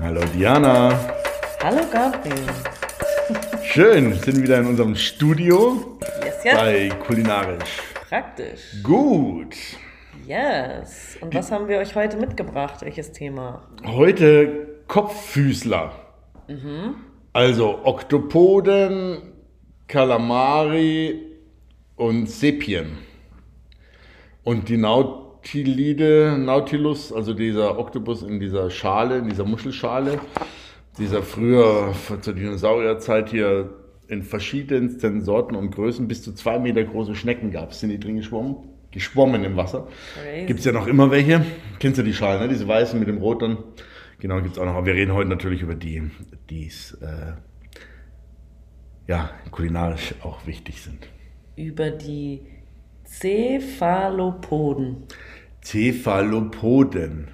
Hallo Diana. Hallo Gabriel. Schön, wir sind wieder in unserem Studio Yes, yes. bei Kulinarisch. Praktisch. Gut. Yes. Und was haben wir euch heute mitgebracht? Welches Thema? Heute Kopffüßler. Also Oktopoden, Kalamari und Sepien. Und die Nautilide, Nautilus, also dieser Oktopus in dieser Schale, in dieser Muschelschale, dieser früher zur Dinosaurierzeit hier in verschiedensten Sorten und Größen bis zu zwei Meter große Schnecken gab es, sind die drin geschwommen, geschwommen im Wasser. Gibt es ja noch immer welche. Kennst du die Schalen, ne? diese weißen mit dem Rot dann? Genau, gibt es auch noch. Aber wir reden heute natürlich über die, die es, äh, ja, kulinarisch auch wichtig sind. Über die Cephalopoden. Cephalopoden,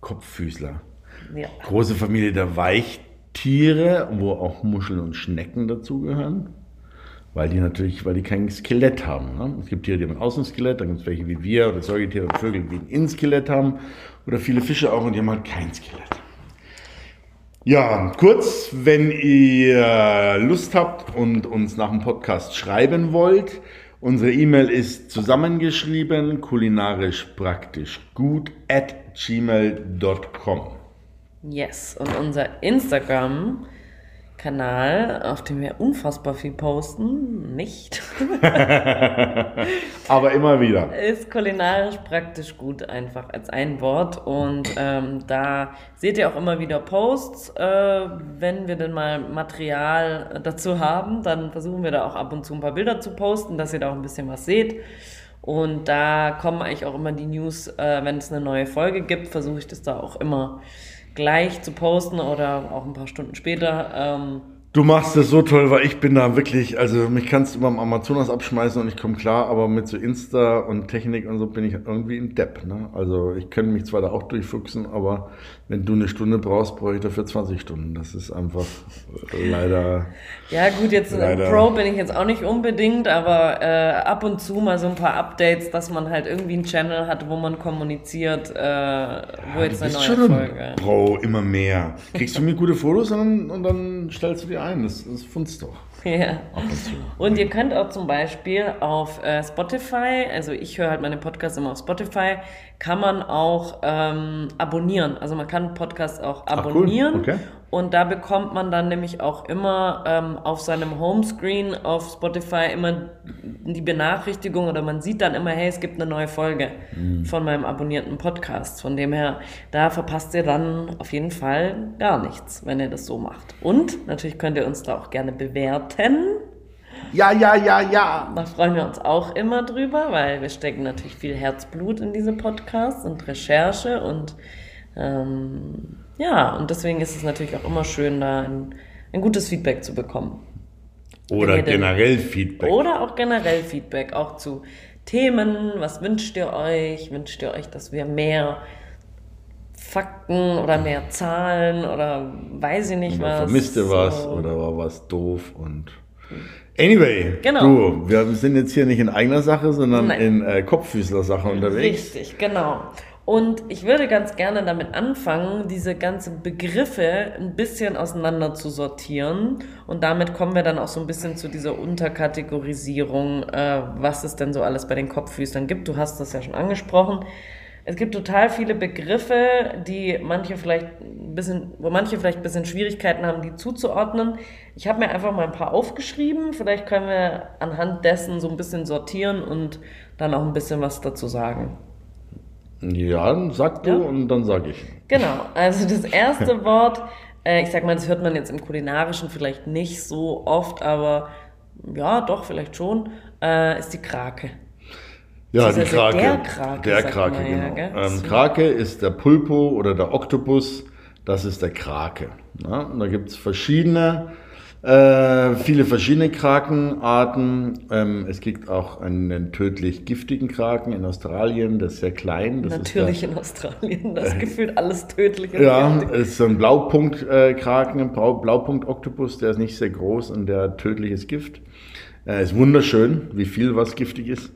Kopffüßler. Ja. Große Familie der Weichtiere, wo auch Muscheln und Schnecken dazugehören. Weil die natürlich, weil die kein Skelett haben. Ne? Es gibt Tiere, die haben ein Außenskelett, dann gibt es welche wie wir oder Säugetiere und Vögel, die ein Innenskelett haben. Oder viele Fische auch und die haben halt kein Skelett. Ja, kurz, wenn ihr Lust habt und uns nach dem Podcast schreiben wollt, unsere E-Mail ist zusammengeschrieben, kulinarisch praktisch gut at gmail.com. Yes. Und unser Instagram-Kanal, auf dem wir unfassbar viel posten, nicht, Aber immer wieder. ist kulinarisch praktisch gut, einfach als ein Wort. Und ähm, da seht ihr auch immer wieder Posts. Äh, wenn wir denn mal Material dazu haben, dann versuchen wir da auch ab und zu ein paar Bilder zu posten, dass ihr da auch ein bisschen was seht. Und da kommen eigentlich auch immer die News, äh, wenn es eine neue Folge gibt, versuche ich das da auch immer gleich zu posten oder auch ein paar Stunden später. Ähm, Du machst das so toll, weil ich bin da wirklich, also mich kannst du immer am Amazonas abschmeißen und ich komme klar, aber mit so Insta und Technik und so bin ich irgendwie ein Depp. Ne? Also ich könnte mich zwar da auch durchfuchsen, aber wenn du eine Stunde brauchst, brauche ich dafür 20 Stunden. Das ist einfach leider. Ja, gut, jetzt äh, Leider. Pro bin ich jetzt auch nicht unbedingt, aber äh, ab und zu mal so ein paar Updates, dass man halt irgendwie einen Channel hat, wo man kommuniziert, äh, wo Du jetzt eine neue schon Folge. ein Bro, immer mehr. Kriegst du mir gute Fotos und dann, und dann stellst du die ein. Das, das funzt doch. Ja. Und ihr könnt auch zum Beispiel auf äh, Spotify, also ich höre halt meine Podcasts immer auf Spotify, kann man auch ähm, abonnieren. Also man kann Podcasts auch Ach, cool. abonnieren. Okay. Und da bekommt man dann nämlich auch immer ähm, auf seinem Homescreen auf Spotify immer die Benachrichtigung oder man sieht dann immer, hey, es gibt eine neue Folge Mhm. von meinem abonnierten Podcast. Von dem her, da verpasst ihr dann auf jeden Fall gar nichts, wenn ihr das so macht. Und natürlich könnt ihr uns da auch gerne bewerten. Ja, ja, ja, ja. Da freuen wir uns auch immer drüber, weil wir stecken natürlich viel Herzblut in diese Podcasts und Recherche und ähm, ja, und deswegen ist es natürlich auch immer schön, da ein, ein gutes Feedback zu bekommen. Oder denn- generell Feedback. Oder auch generell Feedback, auch zu Themen. Was wünscht ihr euch? Wünscht ihr euch, dass wir mehr Fakten oder mehr Zahlen oder weiß ich nicht Oder was? vermisst ihr was so. oder war was doof und anyway, Genau. du, wir sind jetzt hier nicht in eigener Sache, sondern Nein. in äh, Kopffüßler-Sache unterwegs. Richtig, genau. Und ich würde ganz gerne damit anfangen, diese ganzen Begriffe ein bisschen auseinander zu sortieren. Und damit kommen wir dann auch so ein bisschen zu dieser Unterkategorisierung, äh, was es denn so alles bei den Kopffüßlern gibt. Du hast das ja schon angesprochen. Es gibt total viele Begriffe, die manche vielleicht ein bisschen, wo manche vielleicht ein bisschen Schwierigkeiten haben, die zuzuordnen. Ich habe mir einfach mal ein paar aufgeschrieben. Vielleicht können wir anhand dessen so ein bisschen sortieren und dann auch ein bisschen was dazu sagen. Ja, dann sag du Ja. und dann sag ich. Genau, also das erste Wort, äh, ich sag mal, das hört man jetzt im Kulinarischen vielleicht nicht so oft, aber ja, doch, vielleicht schon, äh, ist die Krake. Ja, die Krake. der Krake, Der Krake, man ja, genau. gell? ähm. Krake ist der Pulpo oder der Oktopus. Das ist der Krake. Ja, und da gibt es verschiedene, äh, viele verschiedene Krakenarten. Ähm, es gibt auch einen tödlich giftigen Kraken in Australien, der ist sehr klein. Das Natürlich in Australien, das ist gefühlt alles tödlich. Ist der, ja, ist so ein Blaupunkt-Kraken, ein Blau- Blaupunkt-Oktopus, der ist nicht sehr groß und der hat tödliches Gift. Äh, ist wunderschön, wie viel was giftig ist.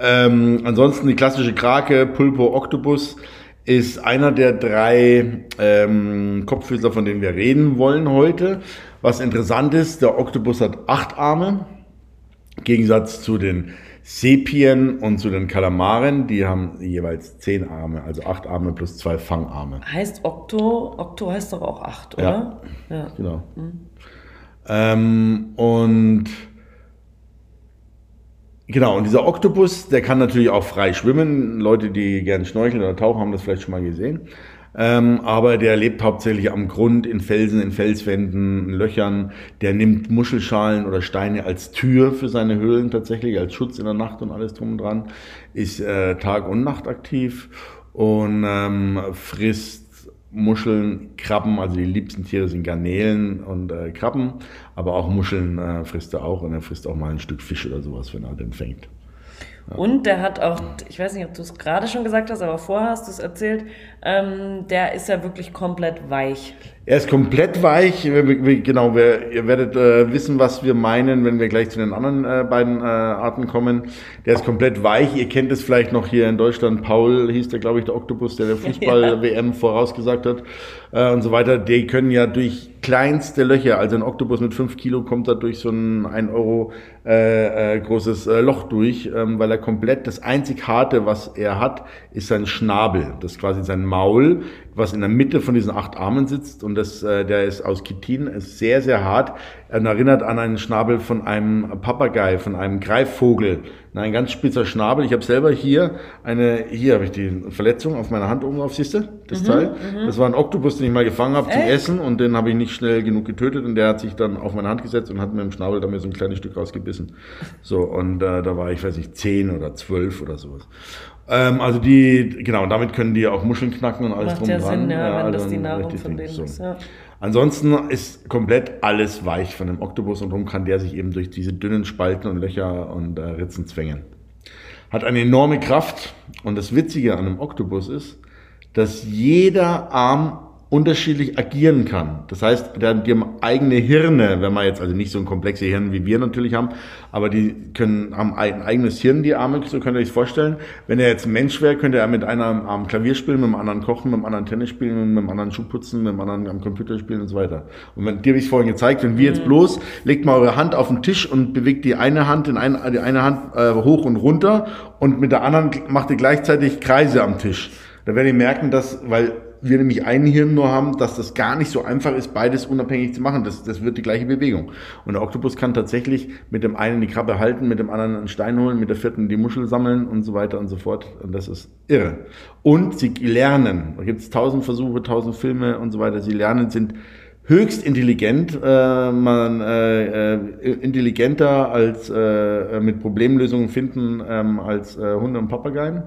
Ähm, ansonsten die klassische Krake, Pulpo, Oktopus. ist einer der drei ähm, Kopffüßler, von denen wir reden wollen heute. Was interessant ist, der Oktopus hat acht Arme. Im Gegensatz zu den Sepien und zu den Kalamaren, die haben jeweils zehn Arme, also acht Arme plus zwei Fangarme. Heißt Okto, Okto heißt doch auch acht, oder? Ja, ja. genau. Mhm. Ähm, und Genau, und dieser Oktopus, der kann natürlich auch frei schwimmen. Leute, die gerne schnorcheln oder tauchen, haben das vielleicht schon mal gesehen. Ähm, aber der lebt hauptsächlich am Grund, in Felsen, in Felswänden, in Löchern. Der nimmt Muschelschalen oder Steine als Tür für seine Höhlen tatsächlich, als Schutz in der Nacht und alles drum und dran. Ist äh, Tag und Nacht aktiv und ähm, frisst Muscheln, Krabben, also die liebsten Tiere sind Garnelen und äh, Krabben, aber auch Muscheln äh, frisst er auch und er frisst auch mal ein Stück Fisch oder sowas, wenn er den fängt. Ja. Und der hat auch, ich weiß nicht, ob du es gerade schon gesagt hast, aber vorher hast du es erzählt, ähm, der ist ja wirklich komplett weich. Er ist komplett weich. Genau, wir, ihr werdet äh, wissen, was wir meinen, wenn wir gleich zu den anderen äh, beiden äh, Arten kommen. Der ist komplett weich. Ihr kennt es vielleicht noch hier in Deutschland. Paul hieß der, glaube ich, der Oktopus, der der Fußball-WM ja. vorausgesagt hat äh, und so weiter. Die können ja durch kleinste Löcher, also ein Oktopus mit fünf Kilo kommt da durch so ein 1 Euro äh, äh, großes Loch durch, ähm, weil er komplett, das einzig harte, was er hat, ist sein Schnabel. Das ist quasi sein Maul was in der Mitte von diesen acht Armen sitzt und das, äh, der ist aus Chitin, ist sehr, sehr hart. Er erinnert an einen Schnabel von einem Papagei, von einem Greifvogel. Ein ganz spitzer Schnabel. Ich habe selber hier eine, hier habe ich die Verletzung auf meiner Hand oben auf, siehst du, das mhm, Teil. Mhm. Das war ein Oktopus, den ich mal gefangen habe zum Essen und den habe ich nicht schnell genug getötet und der hat sich dann auf meine Hand gesetzt und hat mir im Schnabel da mir so ein kleines Stück rausgebissen. So, und äh, da war ich, weiß nicht, zehn oder zwölf oder sowas. Ähm, also die, genau, damit können die auch Muscheln knacken und alles Macht drum ja dran. Sinn, ja, ja wenn das die Nahrung von denen so. ist. Ja. Ansonsten ist komplett alles weich von dem Oktopus und darum kann der sich eben durch diese dünnen Spalten und Löcher und äh, Ritzen zwängen. Hat eine enorme Kraft und das Witzige an einem Oktopus ist, dass jeder Arm unterschiedlich agieren kann. Das heißt, die haben eigene Hirne, wenn man jetzt, also nicht so ein komplexes Hirn wie wir natürlich haben, aber die können, haben ein eigenes Hirn, die Arme, so könnt ihr euch vorstellen. Wenn er jetzt ein Mensch wäre, könnte er mit einem Arm Klavier spielen, mit dem anderen kochen, mit dem anderen Tennis spielen, mit dem anderen Schuh putzen, mit dem anderen am Computer spielen und so weiter. Und wenn, dir habe ich vorhin gezeigt, wenn wir jetzt mhm. bloß, legt mal eure Hand auf den Tisch und bewegt die eine Hand in ein, die eine Hand äh, hoch und runter und mit der anderen macht ihr gleichzeitig Kreise am Tisch. Da werdet ihr merken, dass, weil wir nämlich ein Hirn nur haben, dass das gar nicht so einfach ist, beides unabhängig zu machen. Das, das wird die gleiche Bewegung. Und der Oktopus kann tatsächlich mit dem einen die Krabbe halten, mit dem anderen einen Stein holen, mit der vierten die Muschel sammeln und so weiter und so fort. Und das ist irre. Und sie lernen. Da gibt es tausend Versuche, tausend Filme und so weiter. Sie lernen, sind höchst intelligent, äh, man äh, äh, intelligenter als äh, mit Problemlösungen finden ähm, als äh, Hunde und Papageien.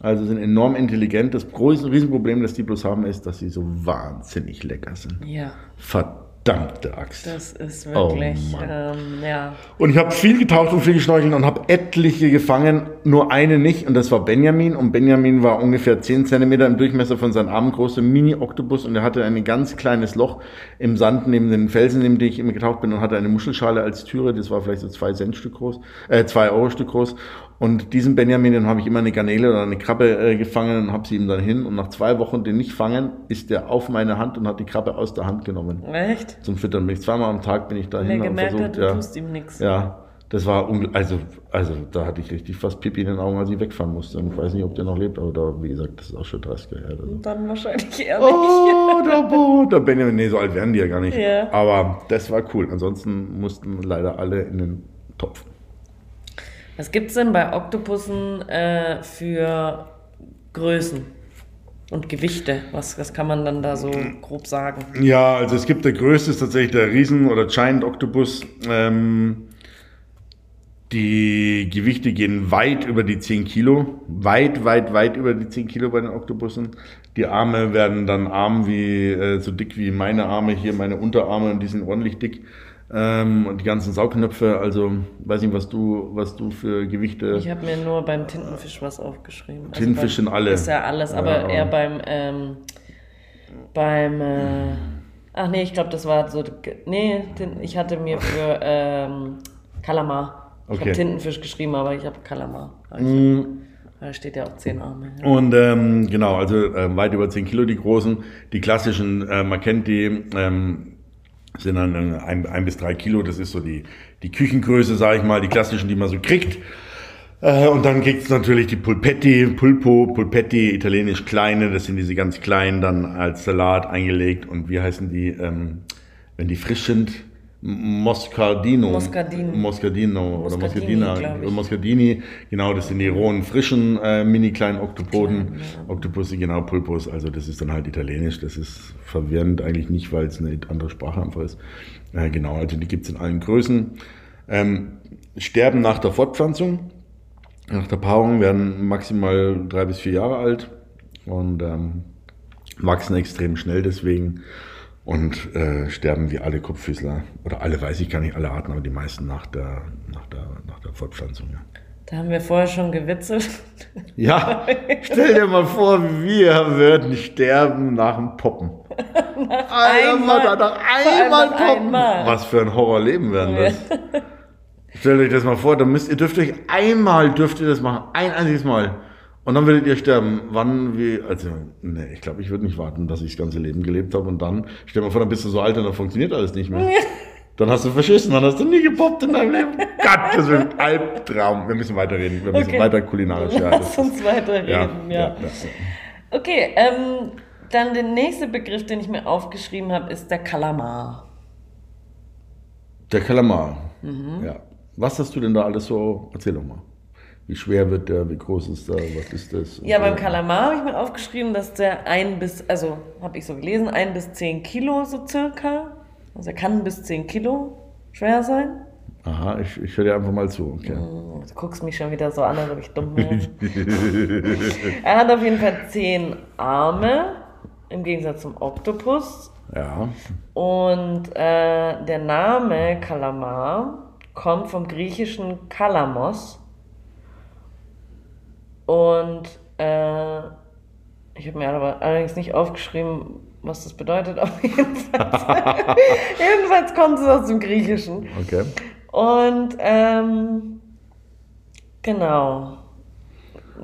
Also sind enorm intelligent. Das große Riesenproblem, das die bloß haben, ist, dass sie so wahnsinnig lecker sind. Ja. Verdammte Axt. Das ist wirklich, oh ähm, ja. Und ich habe viel getaucht und viel geschnorchelt und habe etliche gefangen, nur eine nicht und das war Benjamin. Und Benjamin war ungefähr 10 Zentimeter im Durchmesser von seinem Arm, große Mini-Oktopus und er hatte ein ganz kleines Loch im Sand neben den Felsen, neben dem ich immer getaucht bin und hatte eine Muschelschale als Türe, das war vielleicht so zwei Cent Stück groß, äh, zwei Euro Stück groß und diesen Benjamin, den habe ich immer eine Garnele oder eine Krabbe äh, gefangen und habe sie ihm dann hin. Und nach zwei Wochen den nicht fangen, ist der auf meine Hand und hat die Krabbe aus der Hand genommen. Echt? Zum Füttern. Bin ich zweimal am Tag bin ich da hin und versucht, hat, du ja, tust ihm nichts. Ja, das war also also da hatte ich richtig fast Pipi in den Augen, als ich wegfahren musste. Und ich weiß nicht, ob der noch lebt, aber da, wie gesagt, das ist auch schon 30 Jahre her. Also. Dann wahrscheinlich eher nicht. Oh, der Bo, der Benjamin, nee, so alt werden die ja gar nicht. Yeah. Aber das war cool. Ansonsten mussten leider alle in den Topf. Was gibt es denn bei Oktopussen äh, für Größen und Gewichte? Was, was kann man dann da so grob sagen? Ja, also es gibt der größte ist tatsächlich der Riesen- oder Giant Octopus. Ähm, die Gewichte gehen weit über die 10 Kilo. Weit, weit, weit über die 10 Kilo bei den Oktopussen. Die Arme werden dann arm wie, äh, so dick wie meine Arme hier, meine Unterarme, und die sind ordentlich dick. Ähm, und die ganzen Saugnöpfe, also weiß nicht, was du, was du für Gewichte. Ich habe mir nur beim Tintenfisch was aufgeschrieben. Also Tintenfisch sind alle. Ist ja alles, aber ja, eher beim ähm, beim äh, ach nee, ich glaube, das war so nee, ich hatte mir für ähm, Kalamar. Ich okay. habe Tintenfisch geschrieben, aber ich habe Kalamar. Mm, Da steht ja auch zehn Arme. Ja. Und ähm, genau, also äh, weit über 10 Kilo die großen. Die klassischen, äh, man kennt die, ähm, sind dann ein, ein bis drei Kilo. Das ist so die, die Küchengröße, sage ich mal, die klassischen, die man so kriegt. Äh, und dann gibt's natürlich die Pulpetti, Pulpo, Pulpetti, italienisch kleine, das sind diese ganz kleinen, dann als Salat eingelegt. Und wie heißen die, ähm, wenn die frisch sind? Moscardino. Moscardino. Moscardino oder Moscardina. Moscardini, genau, das sind die rohen, frischen, äh, mini kleinen Oktopoden. Ja. Octopusse, genau, Pulpus, also das ist dann halt italienisch. Das ist verwirrend eigentlich nicht, weil es eine andere Sprache einfach ist. Äh, genau, also die gibt's in allen Größen. Ähm, sterben nach der Fortpflanzung. Nach der Paarung werden maximal drei bis vier Jahre alt und ähm, wachsen extrem schnell deswegen und äh, sterben wie alle Kopffüßler. Oder alle weiß ich gar nicht, alle Arten, aber die meisten nach der, nach der, nach der Fortpflanzung. Ja. Da haben wir vorher schon gewitzelt. Ja, stell dir mal vor, wir würden sterben nach dem Poppen. einmal. Nach allem einmal nach Poppen. einmal. Was für ein Horrorleben Ja. das. Stellt euch das mal vor, dann müsst, ihr dürft euch einmal, dürft ihr das machen, ein einziges Mal. Und dann würdet ihr sterben. Wann, wie, also, nee, ich glaube, ich würde nicht warten, dass ich das ganze Leben gelebt habe und dann, stell mal vor, dann bist du so alt und dann funktioniert alles nicht mehr. Dann hast du verschissen, dann hast du nie gepoppt in deinem Leben. Gott, das wird ein Albtraum. Wir müssen weiterreden. Wir müssen Okay. weiter kulinarisch. Ja, Lass uns ist- weiterreden, ja, ja. ja, ja. Okay, ähm, dann der nächste Begriff, den ich mir aufgeschrieben habe, ist der Kalamar. Der Kalamar. Mhm. Ja. Was hast du denn da alles so? Erzähl doch mal. Wie schwer wird der? Wie groß ist der? Was ist das? Ja, beim Kalamar habe ich mir aufgeschrieben, dass der ein bis, also habe ich so gelesen, ein bis zehn Kilo so circa. Also er kann bis zehn Kilo schwer sein. Aha, ich, ich höre dir einfach mal zu. Okay. Du guckst mich schon wieder so an, als ob ich dumm wäre. er hat auf jeden Fall zehn Arme, im Gegensatz zum Oktopus. Ja. Und äh, der Name Kalamar kommt vom griechischen Kalamos. Und äh, ich habe mir aber allerdings nicht aufgeschrieben, was das bedeutet. Aber jedenfalls, jedenfalls kommt es aus dem Griechischen. Okay. Und ähm, genau.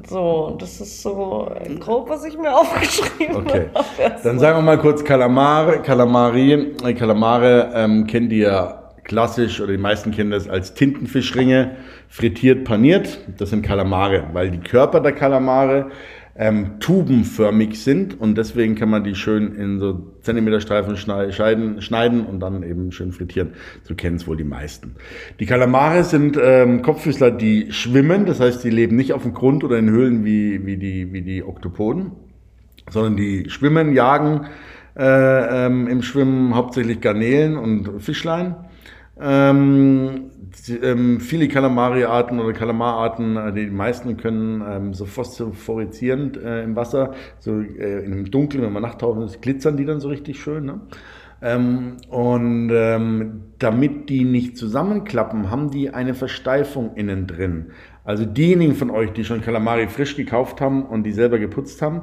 So, das ist so grob, was ich mir aufgeschrieben Okay. habe. Dann sagen wir mal kurz Kalamare. Kalamari. Äh, Kalamare ähm, kennt ihr klassisch oder die meisten kennen das als Tintenfischringe, frittiert, paniert. Das sind Kalamare, weil die Körper der Kalamare ähm, tubenförmig sind und deswegen kann man die schön in so Zentimeterstreifen schnei- scheiden, schneiden und dann eben schön frittieren. So kennen es wohl die meisten. Die Kalamare sind ähm, Kopffüßler, die schwimmen, das heißt, die leben nicht auf dem Grund oder in Höhlen wie, wie, die, wie die Oktopoden, sondern die schwimmen, jagen äh, ähm, im Schwimmen hauptsächlich Garnelen und Fischlein. Ähm, ähm, viele Kalamari-Arten oder Kalamararten, äh, die meisten können ähm, so phosphoreszierend äh, im Wasser, so äh, im Dunkeln, wenn man nachtauchen ist, glitzern die dann so richtig schön. Ne? Ähm, und ähm, damit die nicht zusammenklappen, haben die eine Versteifung innen drin. Also diejenigen von euch, die schon Kalamari frisch gekauft haben und die selber geputzt haben,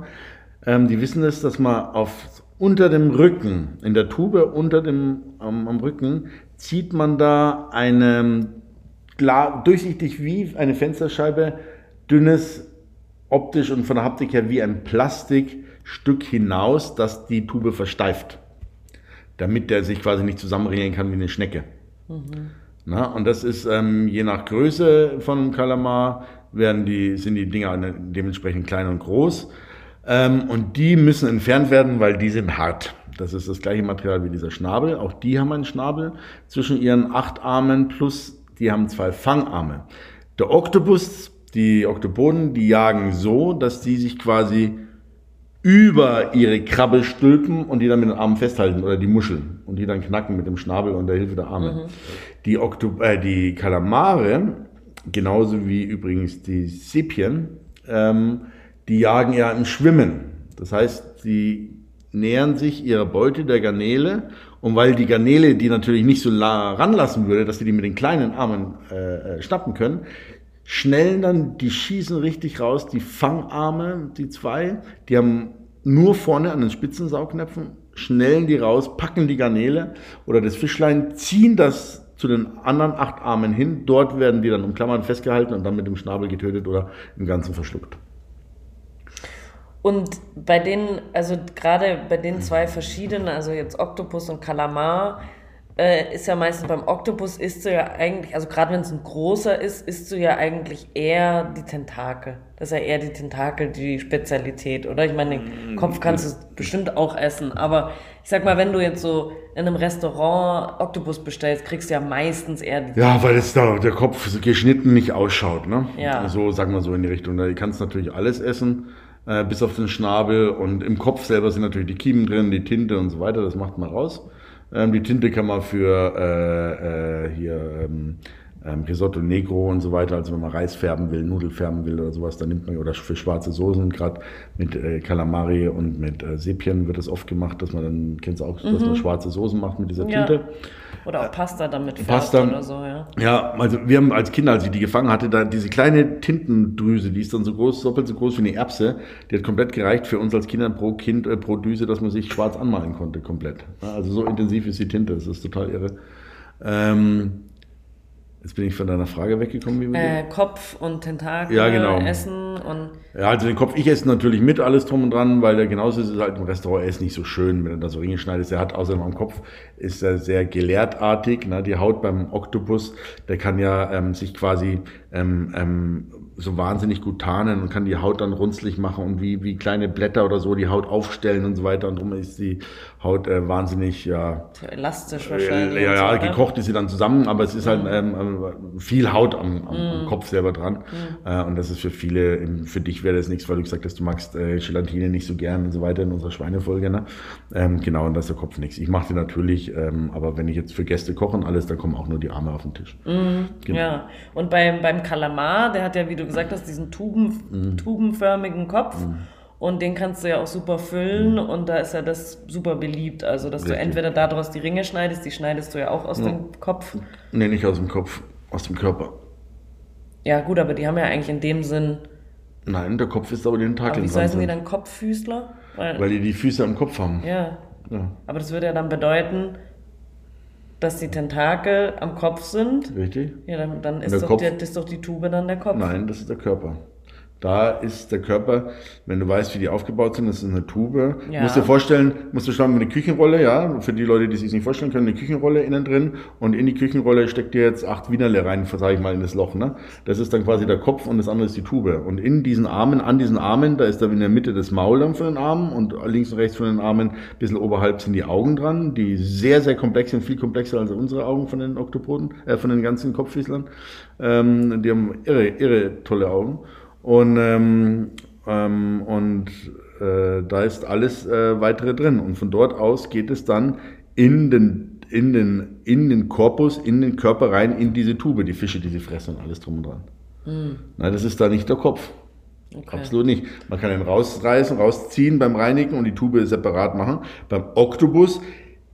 ähm, die wissen es, dass man auf unter dem Rücken, in der Tube unter dem am Rücken, zieht man da eine klar, durchsichtig wie eine Fensterscheibe, dünnes, optisch und von der Haptik her wie ein Plastikstück hinaus, das die Tube versteift. Damit der sich quasi nicht zusammenregeln kann wie eine Schnecke. Na, und das ist ähm, je nach Größe von Kalamar werden die, sind die Dinger dementsprechend klein und groß. Ähm, und die müssen entfernt werden, weil die sind hart. Das ist das gleiche Material wie dieser Schnabel. Auch die haben einen Schnabel zwischen ihren acht Armen plus die haben zwei Fangarme. Der Oktopus, die Oktopoden, die jagen so, dass die sich quasi über ihre Krabbe stülpen und die dann mit den Armen festhalten oder die Muscheln und die dann knacken mit dem Schnabel und der Hilfe der Arme. Die, Okto äh, die Kalamare, genauso wie übrigens die Sepien, ähm, die jagen ja im Schwimmen. Das heißt, sie nähern sich ihrer Beute der Garnele und weil die Garnele die natürlich nicht so la ranlassen würde, dass sie die mit den kleinen Armen äh, äh, schnappen können, schnellen dann, die schießen richtig raus, die Fangarme, die zwei, die haben nur vorne an den Spitzensaugnäpfen, schnellen die raus, packen die Garnele oder das Fischlein, ziehen das zu den anderen acht Armen hin. Dort werden die dann umklammert festgehalten und dann mit dem Schnabel getötet oder im Ganzen verschluckt. Und bei den, also gerade bei den zwei verschiedenen, also jetzt Oktopus und Kalamar, äh, ist ja meistens beim Oktopus isst du ja eigentlich, also gerade wenn es ein großer ist, isst du ja eigentlich eher die Tentakel. Das ist ja eher die Tentakel die Spezialität, oder? Ich meine, den Kopf kannst du bestimmt auch essen, aber ich sag mal, wenn du jetzt so in einem Restaurant Oktopus bestellst, kriegst du ja meistens eher die Ja, weil es da der Kopf geschnitten nicht ausschaut, ne? Ja. So, sagen wir so in die Richtung. Da kannst du natürlich alles essen, äh, bis auf den Schnabel und im Kopf selber sind natürlich die Kiemen drin, die Tinte und so weiter, das macht man raus. Ähm, die Tinte kann man für äh, äh, hier ähm, ähm, Risotto Negro und so weiter, also wenn man Reis färben will, Nudel färben will oder sowas, dann nimmt man, oder für schwarze Soßen, gerade mit äh, Calamari und mit äh, Sepien wird das oft gemacht, dass man dann, kennst du auch, dass man schwarze Soßen macht mit dieser Mhm. Ja. Tinte. Oder auch Pasta damit färbt Pasta. oder so, ja. Ja, also wir haben als Kinder, als ich die gefangen hatte, da diese kleine Tintendrüse, die ist dann so groß, doppelt so groß wie eine Erbse, die hat komplett gereicht für uns als Kinder pro Kind, äh, pro Düse, dass man sich schwarz anmalen konnte, komplett. Also so intensiv ist die Tinte, das ist total irre. Ähm, jetzt bin ich von deiner Frage weggekommen, wie Äh, Kopf und Tentakel Ja, genau. essen und Ja, also den Kopf, ich esse natürlich mit, alles drum und dran, weil der genauso ist, ist halt im Restaurant, er ist nicht so schön, wenn er da so Ringe schneidet. Er hat außerdem am Kopf, ist er sehr gelertartig, ne? die Haut beim Oktopus, der kann ja ähm, sich quasi ähm, ähm, so wahnsinnig gut tarnen und kann die Haut dann runzlig machen und wie, wie kleine Blätter oder so die Haut aufstellen und so weiter und drum ist die Haut äh, wahnsinnig, ja, elastisch wahrscheinlich. ja, und ja, so, ne? gekocht ist sie dann zusammen, aber es ist halt ähm, ähm, viel Haut am, am, am Kopf selber dran. Äh, und das ist für viele, ähm, für dich wäre das nichts, weil du gesagt hast, du magst äh, Gelatine nicht so gern und so weiter in unserer Schweinefolge. Ne? Ähm, genau, und das ist der Kopf nichts. Ich mache die natürlich, ähm, aber wenn ich jetzt für Gäste koche und alles, dann kommen auch nur die Arme auf den Tisch. Genau. Ja, und beim, beim Kalamar, der hat ja, wie du gesagt hast, diesen Tuben, Mhm. tubenförmigen Kopf. Und den kannst du ja auch super füllen und da ist ja das super beliebt. Also, dass du Mhm. Richtig. entweder daraus die Ringe schneidest, die schneidest du ja auch aus dem Kopf. Nee, nicht aus dem Kopf, aus dem Körper. Ja, gut, aber die haben ja eigentlich in dem Sinn. Nein, der Kopf ist aber die Aber Tentakeln wieso heißen die dann Kopffüßler? Weil, weil die die Füße am Kopf haben. ja, Ja, aber das würde ja dann bedeuten, dass die Tentakel am Kopf sind. richtig? Ja, dann, dann ist doch, Kopf? der, ist doch die Tube dann der Kopf. Nein, das ist der Körper. Da ist der Körper, wenn du weißt, wie die aufgebaut sind, das ist eine Tube. Ja. Du musst dir vorstellen, musst du schauen, eine Küchenrolle, ja, für die Leute, die sich nicht vorstellen können, eine Küchenrolle innen drin und in die Küchenrolle steckt dir jetzt acht Wienerle rein, sage ich mal, in das Loch, ne? Das ist dann quasi der Kopf und das andere ist die Tube. Und in diesen Armen, an diesen Armen, da ist dann in der Mitte das Maul dann von den Armen und links und rechts von den Armen, ein bisschen oberhalb sind die Augen dran, die sehr, sehr komplex sind, viel komplexer als unsere Augen von den Oktopoden, äh, von den ganzen Kopffüßlern. Ähm, die haben irre, irre tolle Augen. Und, ähm, ähm, und äh, da ist alles äh, weitere drin. Und von dort aus geht es dann in den, in, den, in den Korpus, in den Körper rein, in diese Tube, die Fische, die sie fressen und alles drum und dran. Nein, das ist da nicht der Kopf. Okay. Absolut nicht. Man kann ihn rausreißen, rausziehen beim Reinigen und die Tube separat machen. Beim Oktopus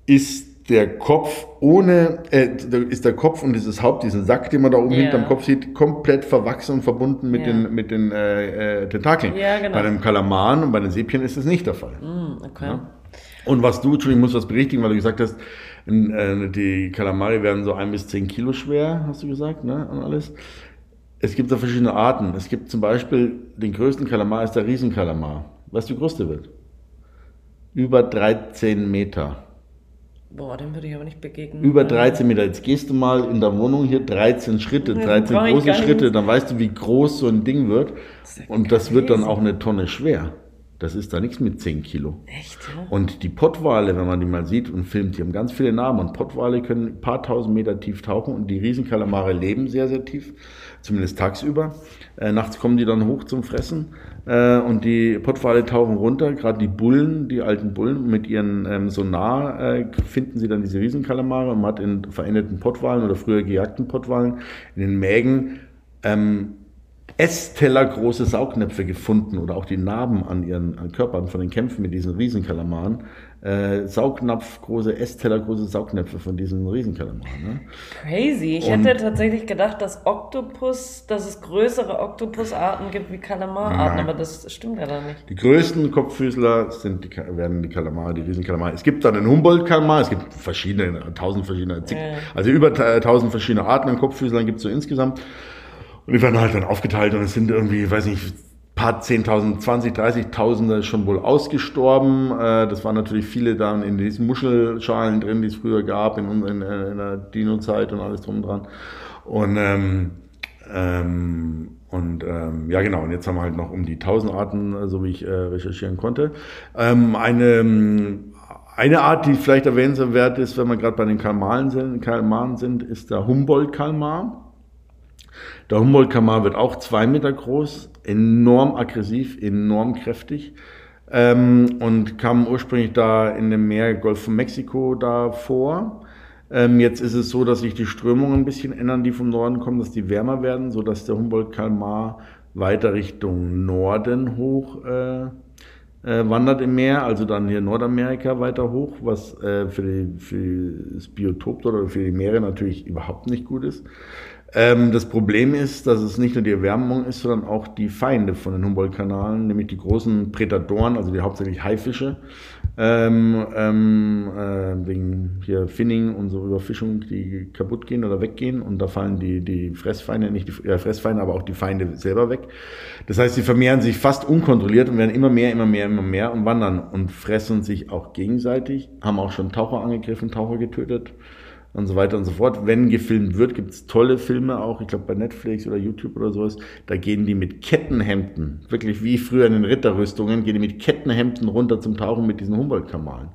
ist der Kopf ohne, äh, ist der Kopf und dieses Haupt, diesen Sack, den man da oben Ja. hinterm Kopf sieht, komplett verwachsen und verbunden mit Ja. den, mit den äh, äh, Tentakeln. Ja, genau. Bei den Kalamaren und bei den Sepien ist das nicht der Fall. Hm, okay. Und was du, Entschuldigung, ich muss was berichtigen, weil du gesagt hast, äh, die Kalamari werden so ein bis zehn Kilo schwer, hast du gesagt, ne, und alles. Es gibt da verschiedene Arten. Es gibt zum Beispiel, den größten Kalamar ist der Riesenkalamar. Weißt du, wie groß der wird? Über 13 Meter. Boah, dem würde ich aber nicht begegnen. Über 13 Meter. Jetzt gehst du mal in der Wohnung hier 13 Schritte, Ja, 13 brauch ich große. Schritte, dann weißt du, wie groß so ein Ding wird. ist ja Und das wird dann auch eine Tonne schwer. Das ist da nichts mit 10 Kilo. Echt, ja? Und die Pottwale, wenn man die mal sieht und filmt, die haben ganz viele Namen. Und Pottwale können ein paar tausend Meter tief tauchen und die Riesenkalamare leben sehr, sehr tief, zumindest tagsüber. Äh, nachts kommen die dann hoch zum Fressen äh, und die Pottwale tauchen runter. Gerade die Bullen, die alten Bullen, mit ihren ähm, Sonar äh, finden sie dann diese Riesenkalamare und man hat in veränderten Pottwalen oder früher gejagten Pottwalen in den Mägen ähm, Essteller große Saugnäpfe gefunden oder auch die Narben an ihren an Körpern von den Kämpfen mit diesen Riesenkalamaren äh, Saugnapf, große Essteller, große Saugnäpfe von diesen Riesenkalamaren. Ne? Crazy. Ich Und- hätte tatsächlich gedacht, dass Oktopus, dass es größere Oktopusarten gibt wie Kalamararten, aber das stimmt ja dann nicht. Die größten Kopffüßler sind die, werden die Kalamare, die Riesenkalamare. Es gibt dann den Humboldt-Kalamar, es gibt verschiedene, tausend verschiedene, zig, Ja. also über ta- tausend verschiedene Arten an Kopffüßlern gibt es so insgesamt. Und die werden halt dann aufgeteilt und es sind irgendwie, weiß nicht, paar 10.000, 20, 30.000 schon wohl ausgestorben. Äh, Das waren natürlich viele dann in diesen Muschelschalen drin, die es früher gab, in, in, in der Dino-Zeit und alles drum und dran. Und, ähm, ähm, und ähm, ja genau, und jetzt haben wir halt noch um die 1000 Arten, äh, so wie ich äh, recherchieren konnte. Ähm, eine, eine Art, die vielleicht erwähnenswert ist, wenn wir gerade bei den Kalmaren sind, Kalmaren sind, ist der Humboldt-Kalmar. Der Humboldt-Kalmar wird auch zwei Meter groß, enorm aggressiv, enorm kräftig ähm, und kam ursprünglich da in dem Meer Golf von Mexiko da vor. Ähm, jetzt ist es so, dass sich die Strömungen ein bisschen ändern, die vom Norden kommen, dass die wärmer werden, so dass der Humboldt-Kalmar weiter Richtung Norden hoch äh, äh, wandert im Meer, also dann hier Nordamerika weiter hoch, was äh, für, die, für das Biotop dort oder für die Meere natürlich überhaupt nicht gut ist. Ähm, das Problem ist, dass es nicht nur die Erwärmung ist, sondern auch die Feinde von den Humboldt-Kanalen, nämlich die großen Prädatoren, also die hauptsächlich Haifische, ähm, ähm, äh, wegen hier Finning und so Überfischung, die kaputt gehen oder weggehen. Und da fallen die, die Fressfeinde, nicht die äh, Fressfeinde, aber auch die Feinde selber weg. Das heißt, sie vermehren sich fast unkontrolliert und werden immer mehr, immer mehr, immer mehr und wandern und fressen sich auch gegenseitig, haben auch schon Taucher angegriffen, Taucher getötet und so weiter und so fort. Wenn gefilmt wird, gibt es tolle Filme auch, ich glaube bei Netflix oder YouTube oder sowas, da gehen die mit Kettenhemden, wirklich wie früher in den Ritterrüstungen, gehen die mit Kettenhemden runter zum Tauchen mit diesen Humboldt-Kamalen.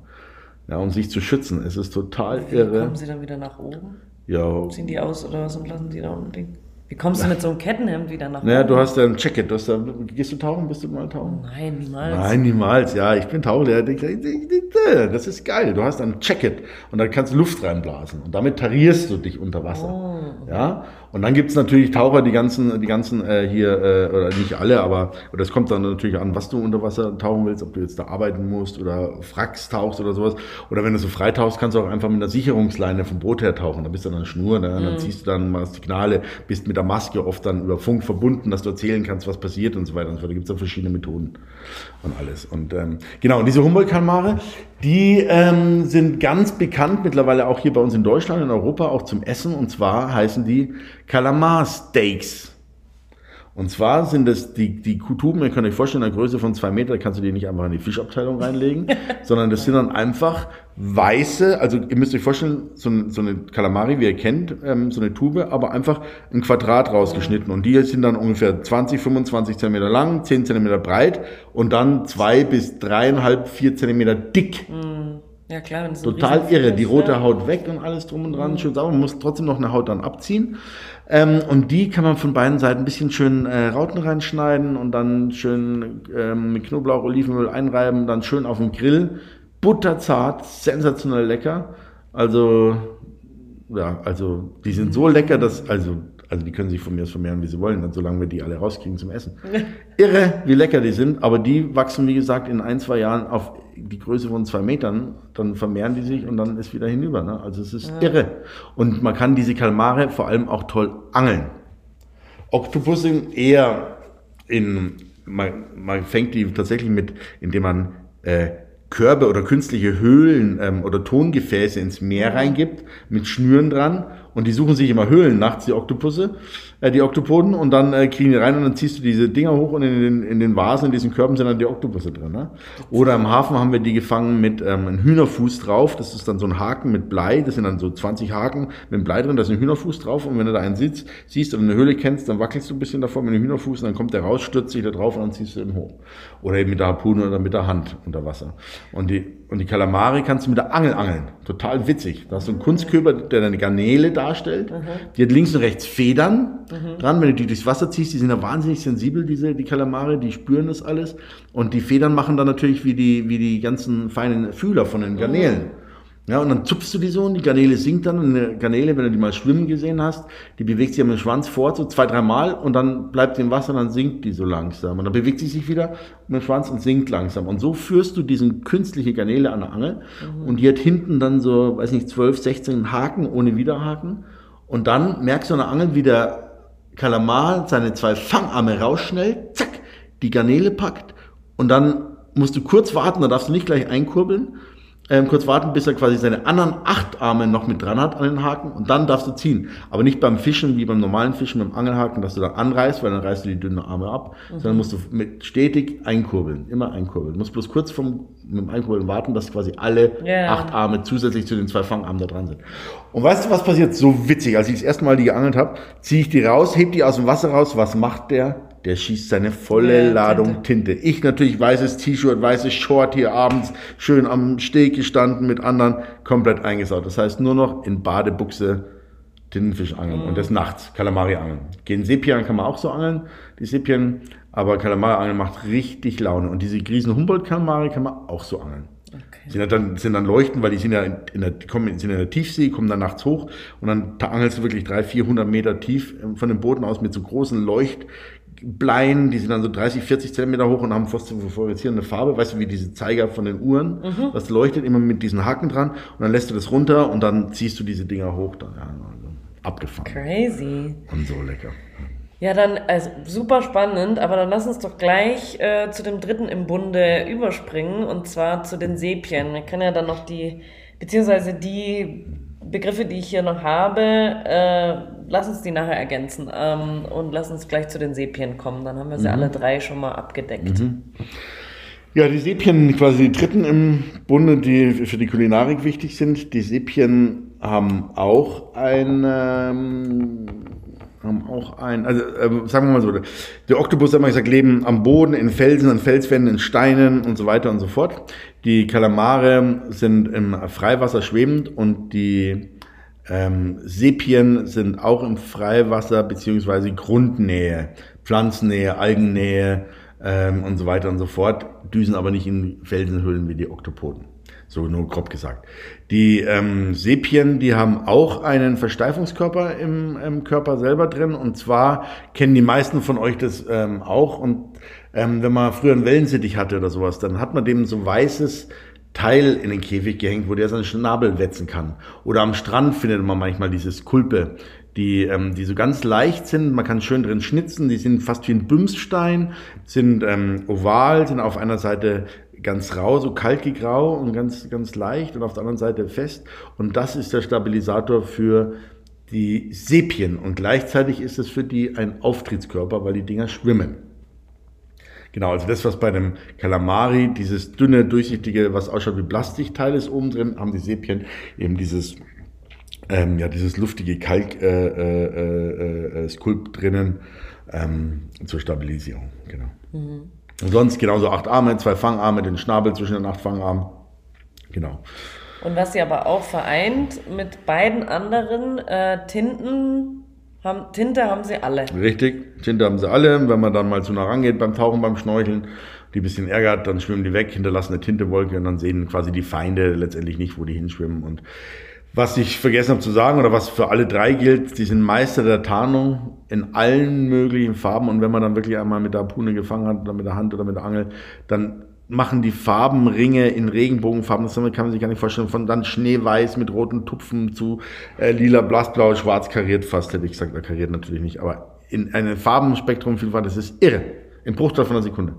Ja, um sich zu schützen. Es ist total Wie irre. kommen sie dann wieder nach oben? Ja, Ziehen die aus oder was und lassen die da unten liegen? Wie kommst du mit so einem Kettenhemd wieder nach naja, du hast ja ein Jacket, du hast da, gehst du tauchen, bist du mal tauchen? Nein, niemals. Nein, niemals. Ja, ich bin Tauchlehrer. Das ist geil. Du hast ein Jacket und da kannst du Luft reinblasen und damit tarierst du dich unter Wasser. Oh. Ja, und dann gibt's natürlich Taucher, die ganzen, die ganzen äh, hier, äh, oder nicht alle, aber oder es kommt dann natürlich an, was du unter Wasser tauchen willst, ob du jetzt da arbeiten musst oder Fracks tauchst oder sowas. Oder wenn du so frei tauchst, kannst du auch einfach mit einer Sicherungsleine vom Boot her tauchen. Da bist du an einer Schnur, ne? dann ziehst du dann mal Signale, bist mit der Maske oft dann über Funk verbunden, dass du erzählen kannst, was passiert und so weiter und so fort. Da gibt's dann verschiedene Methoden und alles. Und ähm, genau, und diese Humboldt-Kalmare, die ähm, sind ganz bekannt mittlerweile auch hier bei uns in Deutschland, in Europa, auch zum Essen. Und zwar heißen die Kalamar-Steaks. Und zwar sind es die, die Tuben, ihr könnt euch vorstellen, in der Größe von zwei Meter kannst du die nicht einfach in die Fischabteilung reinlegen, sondern das sind dann einfach weiße, also ihr müsst euch vorstellen, so, ein- so eine Kalamari, wie ihr kennt, ähm, so eine Tube, aber einfach ein Quadrat rausgeschnitten. Und die sind dann ungefähr 20, 25 Zentimeter lang, 10 Zentimeter breit und dann zwei bis dreieinhalb, vier Zentimeter dick. Ja klar, Total irre. Die rote. Haut weg und alles drum und dran. Schön sauber. Man muss trotzdem noch eine Haut dann abziehen. Ähm, und die kann man von beiden Seiten ein bisschen schön äh, Rauten reinschneiden und dann schön ähm, mit Knoblauch, Olivenöl einreiben, dann schön auf dem Grill. Butterzart, sensationell lecker. Also, ja, also die sind so lecker, dass, also, also die können sich von mir aus vermehren, wie sie wollen, dann solange wir die alle rauskriegen zum Essen. Irre, wie lecker die sind, aber die wachsen, wie gesagt, in ein, zwei Jahren auf die Größe von zwei Metern, dann vermehren die sich und dann ist wieder hinüber. Ne? Also es ist irre. Und man kann diese Kalmare vor allem auch toll angeln. Oktopusse eher in, man, man fängt die tatsächlich mit, indem man äh, Körbe oder künstliche Höhlen ähm, oder Tongefäße ins Meer reingibt, mit Schnüren dran. Und die suchen sich immer Höhlen nachts, die Oktopusse, äh, die Oktopoden, und dann äh, kriegen die rein und dann ziehst du diese Dinger hoch und in den, in den Vasen, in diesen Körben sind dann die Oktopusse drin. Ne? Oder im Hafen haben wir die gefangen mit ähm, einem Hühnerfuß drauf. Das ist dann so ein Haken mit Blei. Das sind dann so 20 Haken mit Blei drin. Da ist ein Hühnerfuß drauf. Und wenn du da einen sitzt, siehst oder eine Höhle kennst, dann wackelst du ein bisschen davor mit dem Hühnerfuß und dann kommt der raus, stürzt sich da drauf und dann ziehst du ihn hoch. Oder eben mit der Harpune oder mit der Hand unter Wasser. Und die, und die Kalamari kannst du mit der Angel angeln. Total witzig. Da hast du einen Kunstköder, der deine Garnele darstellt. Die hat links und rechts Federn dran. Wenn du die durchs Wasser ziehst, die sind ja wahnsinnig sensibel, diese, die Kalamari, die spüren das alles. Und die Federn machen dann natürlich wie die, wie die ganzen feinen Fühler von den Garnelen. Ja, und dann zupfst du die so und die Garnele sinkt dann. Und eine Garnele, wenn du die mal schwimmen gesehen hast, die bewegt sich mit dem Schwanz fort, so zwei, dreimal und dann bleibt die im Wasser und dann sinkt die so langsam. Und dann bewegt sie sich wieder mit dem Schwanz und sinkt langsam. Und so führst du diesen künstliche Garnele an der Angel mhm. und die hat hinten dann so, weiß nicht, 12, 16 Haken ohne Widerhaken. Und dann merkst du an der Angel, wie der Kalamar seine zwei Fangarme rausschnellt, zack, die Garnele packt und dann musst du kurz warten, da darfst du nicht gleich einkurbeln, ähm, kurz warten, bis er quasi seine anderen acht Arme noch mit dran hat an den Haken und dann darfst du ziehen. Aber nicht beim Fischen wie beim normalen Fischen mit dem Angelhaken, dass du dann anreißt, weil dann reißt du die dünnen Arme ab, mhm. sondern musst du mit stetig einkurbeln, immer einkurbeln. Du musst bloß kurz vom, mit dem Einkurbeln warten, dass quasi alle yeah. acht Arme zusätzlich zu den zwei Fangarmen da dran sind. Und weißt du, was passiert? So witzig. Als ich das erste Mal die geangelt habe, ziehe ich die raus, heb die aus dem Wasser raus. Was macht der? Der schießt seine volle ja, Ladung Tinte. Tinte. Ich natürlich weißes T-Shirt, weißes Short hier abends, schön am Steg gestanden mit anderen, komplett eingesaut. Das heißt nur noch in Badebuchse Tintenfisch angeln mhm. und das nachts, Kalamari angeln. Gehen Sepien kann man auch so angeln, die Sepien, aber Kalamari angeln macht richtig Laune und diese riesen Humboldt-Kalamari kann man auch so angeln. Okay. Sind dann, sind dann leuchten, weil die sind ja in der, kommen, sind in der Tiefsee, kommen dann nachts hoch und dann angelst du wirklich 300, 400 Meter tief von dem Booten aus mit so großen Leucht, Bleien, die sind dann so 30, 40 Zentimeter hoch und haben phosphoreszierende Farbe, weißt du, wie diese Zeiger von den Uhren, mhm. das leuchtet immer mit diesen Haken dran und dann lässt du das runter und dann ziehst du diese Dinger hoch, dann ja, also abgefahren. Crazy. Und so lecker. Ja, dann also super spannend, aber dann lass uns doch gleich äh, zu dem dritten im Bunde überspringen und zwar zu den Sepien. Wir können ja dann noch die, beziehungsweise die Begriffe, die ich hier noch habe, äh, lass uns die nachher ergänzen ähm, und lass uns gleich zu den Sepien kommen. Dann haben wir sie mhm. alle drei schon mal abgedeckt. Mhm. Ja, die Sepien, quasi die dritten im Bunde, die für die Kulinarik wichtig sind. Die Sepien haben auch ein, ähm, haben auch ein, also äh, sagen wir mal so, der Oktopus, haben wir gesagt, leben am Boden, in Felsen, an Felswänden, in Steinen und so weiter und so fort. Die Kalamare sind im Freiwasser schwebend und die ähm, Sepien sind auch im Freiwasser beziehungsweise Grundnähe, Pflanzennähe, Algennähe ähm, und so weiter und so fort, düsen aber nicht in Felsenhöhlen wie die Oktopoden. So nur grob gesagt. Die ähm, Sepien, die haben auch einen Versteifungskörper im, im Körper selber drin. Und zwar kennen die meisten von euch das ähm, auch. Und ähm, wenn man früher einen Wellensittich hatte oder sowas, dann hat man dem so weißes Teil in den Käfig gehängt, wo der seinen Schnabel wetzen kann. Oder am Strand findet man manchmal dieses Kulpe, die, ähm, die so ganz leicht sind. Man kann schön drin schnitzen. Die sind fast wie ein Bümsstein, sind ähm, oval, sind auf einer Seite ganz rau, so kalkigrau und ganz, ganz leicht und auf der anderen Seite fest. Und das ist der Stabilisator für die Sepien. Und gleichzeitig ist es für die ein Auftrittskörper, weil die Dinger schwimmen. Genau, also das, was bei dem Kalamari, dieses dünne, durchsichtige, was ausschaut wie Plastikteil ist oben drin, haben die Sepien eben dieses, ähm, ja, dieses luftige Kalk, äh, äh, äh, äh drinnen ähm, zur Stabilisierung. Genau. Mhm. Und sonst genauso acht Arme, zwei Fangarme, den Schnabel zwischen den acht Fangarmen. Genau. Und was sie aber auch vereint mit beiden anderen äh, Tinten, haben, Tinte haben sie alle. Richtig, Tinte haben sie alle. Wenn man dann mal zu nah rangeht beim Tauchen, beim Schnorcheln, die ein bisschen ärgert, dann schwimmen die weg, hinterlassen eine Tintewolke und dann sehen quasi die Feinde letztendlich nicht, wo die hinschwimmen. Und was ich vergessen habe zu sagen oder was für alle drei gilt, die sind Meister der Tarnung in allen möglichen Farben und wenn man dann wirklich einmal mit der Harpune gefangen hat oder mit der Hand oder mit der Angel, dann machen die Farbenringe in Regenbogenfarben, das kann man sich gar nicht vorstellen, von dann schneeweiß mit roten Tupfen zu äh, lila, blassblau, schwarz kariert fast, hätte ich gesagt, kariert natürlich nicht, aber in einem Farbenspektrum Vielfalt, das ist irre, im Bruchteil von einer Sekunde.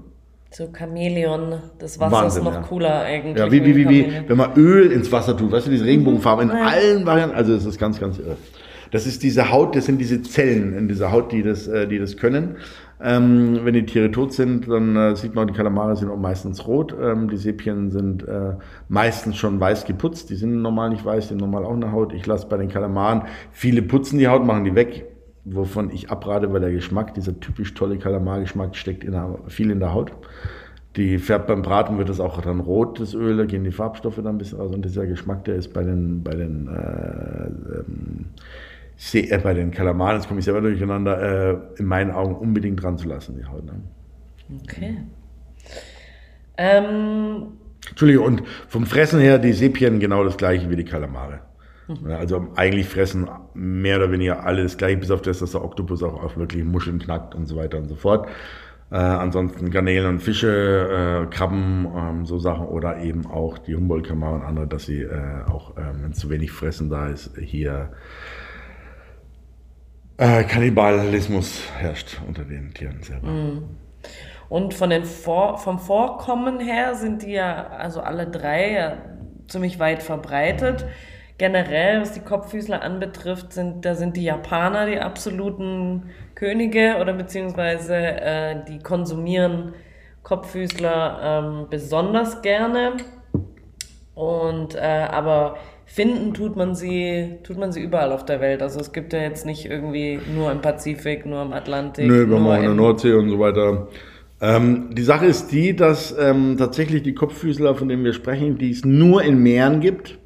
So Chamäleon, das Wasser Wahnsinn, ist noch ja. cooler eigentlich. Ja, wie, wie, wie, wie, wenn man Öl ins Wasser tut, weißt du, diese Regenbogenfarben in ja. allen Varianten, also es ist ganz, ganz irre. Das ist diese Haut, das sind diese Zellen in dieser Haut, die das, äh, die das können. Ähm, wenn die Tiere tot sind, dann äh, sieht man, die Kalamare sind auch meistens rot. Ähm, die Sepien sind äh, meistens schon weiß geputzt. Die sind normal nicht weiß, die haben normal auch eine Haut. Ich lasse bei den Kalamaren viele putzen die Haut, machen die weg wovon ich abrate, weil der Geschmack, dieser typisch tolle Kalamar-Geschmack, steckt in der, viel in der Haut. Die färbt beim Braten wird es auch dann rot, das Öl, da gehen die Farbstoffe dann ein bisschen raus und dieser Geschmack, der ist bei den, bei den, äh, ähm, äh, bei den Kalamaren, jetzt komme ich selber durcheinander, äh, in meinen Augen unbedingt dran zu lassen, die Haut. Ne? Okay. Ähm, Entschuldigung, und vom Fressen her die Sepien genau das gleiche wie die Kalamare. Mhm. Also eigentlich fressen mehr oder weniger alle das gleiche, bis auf das, dass der Oktopus auch, auch wirklich Muscheln knackt und so weiter und so fort. Äh, ansonsten Garnelen und Fische, äh, Krabben, ähm, so Sachen oder eben auch die Humboldt-Kammer und andere, dass sie äh, auch, ähm, wenn zu wenig Fressen da ist, hier äh, Kannibalismus herrscht unter den Tieren selber. Mhm. Und von den Vor vom Vorkommen her sind die ja, also alle drei, ja ziemlich weit verbreitet. Generell, was die Kopffüßler anbetrifft, sind, da sind die Japaner die absoluten Könige oder beziehungsweise äh, die konsumieren Kopffüßler ähm, besonders gerne. Und äh, aber finden tut man sie, tut man sie überall auf der Welt. Also es gibt ja jetzt nicht irgendwie nur im Pazifik, nur im Atlantik. Nö, wir machen in der Nordsee und so weiter. Ähm, die Sache ist die, dass ähm, tatsächlich die Kopffüßler, von denen wir sprechen, die es nur in Meeren gibt.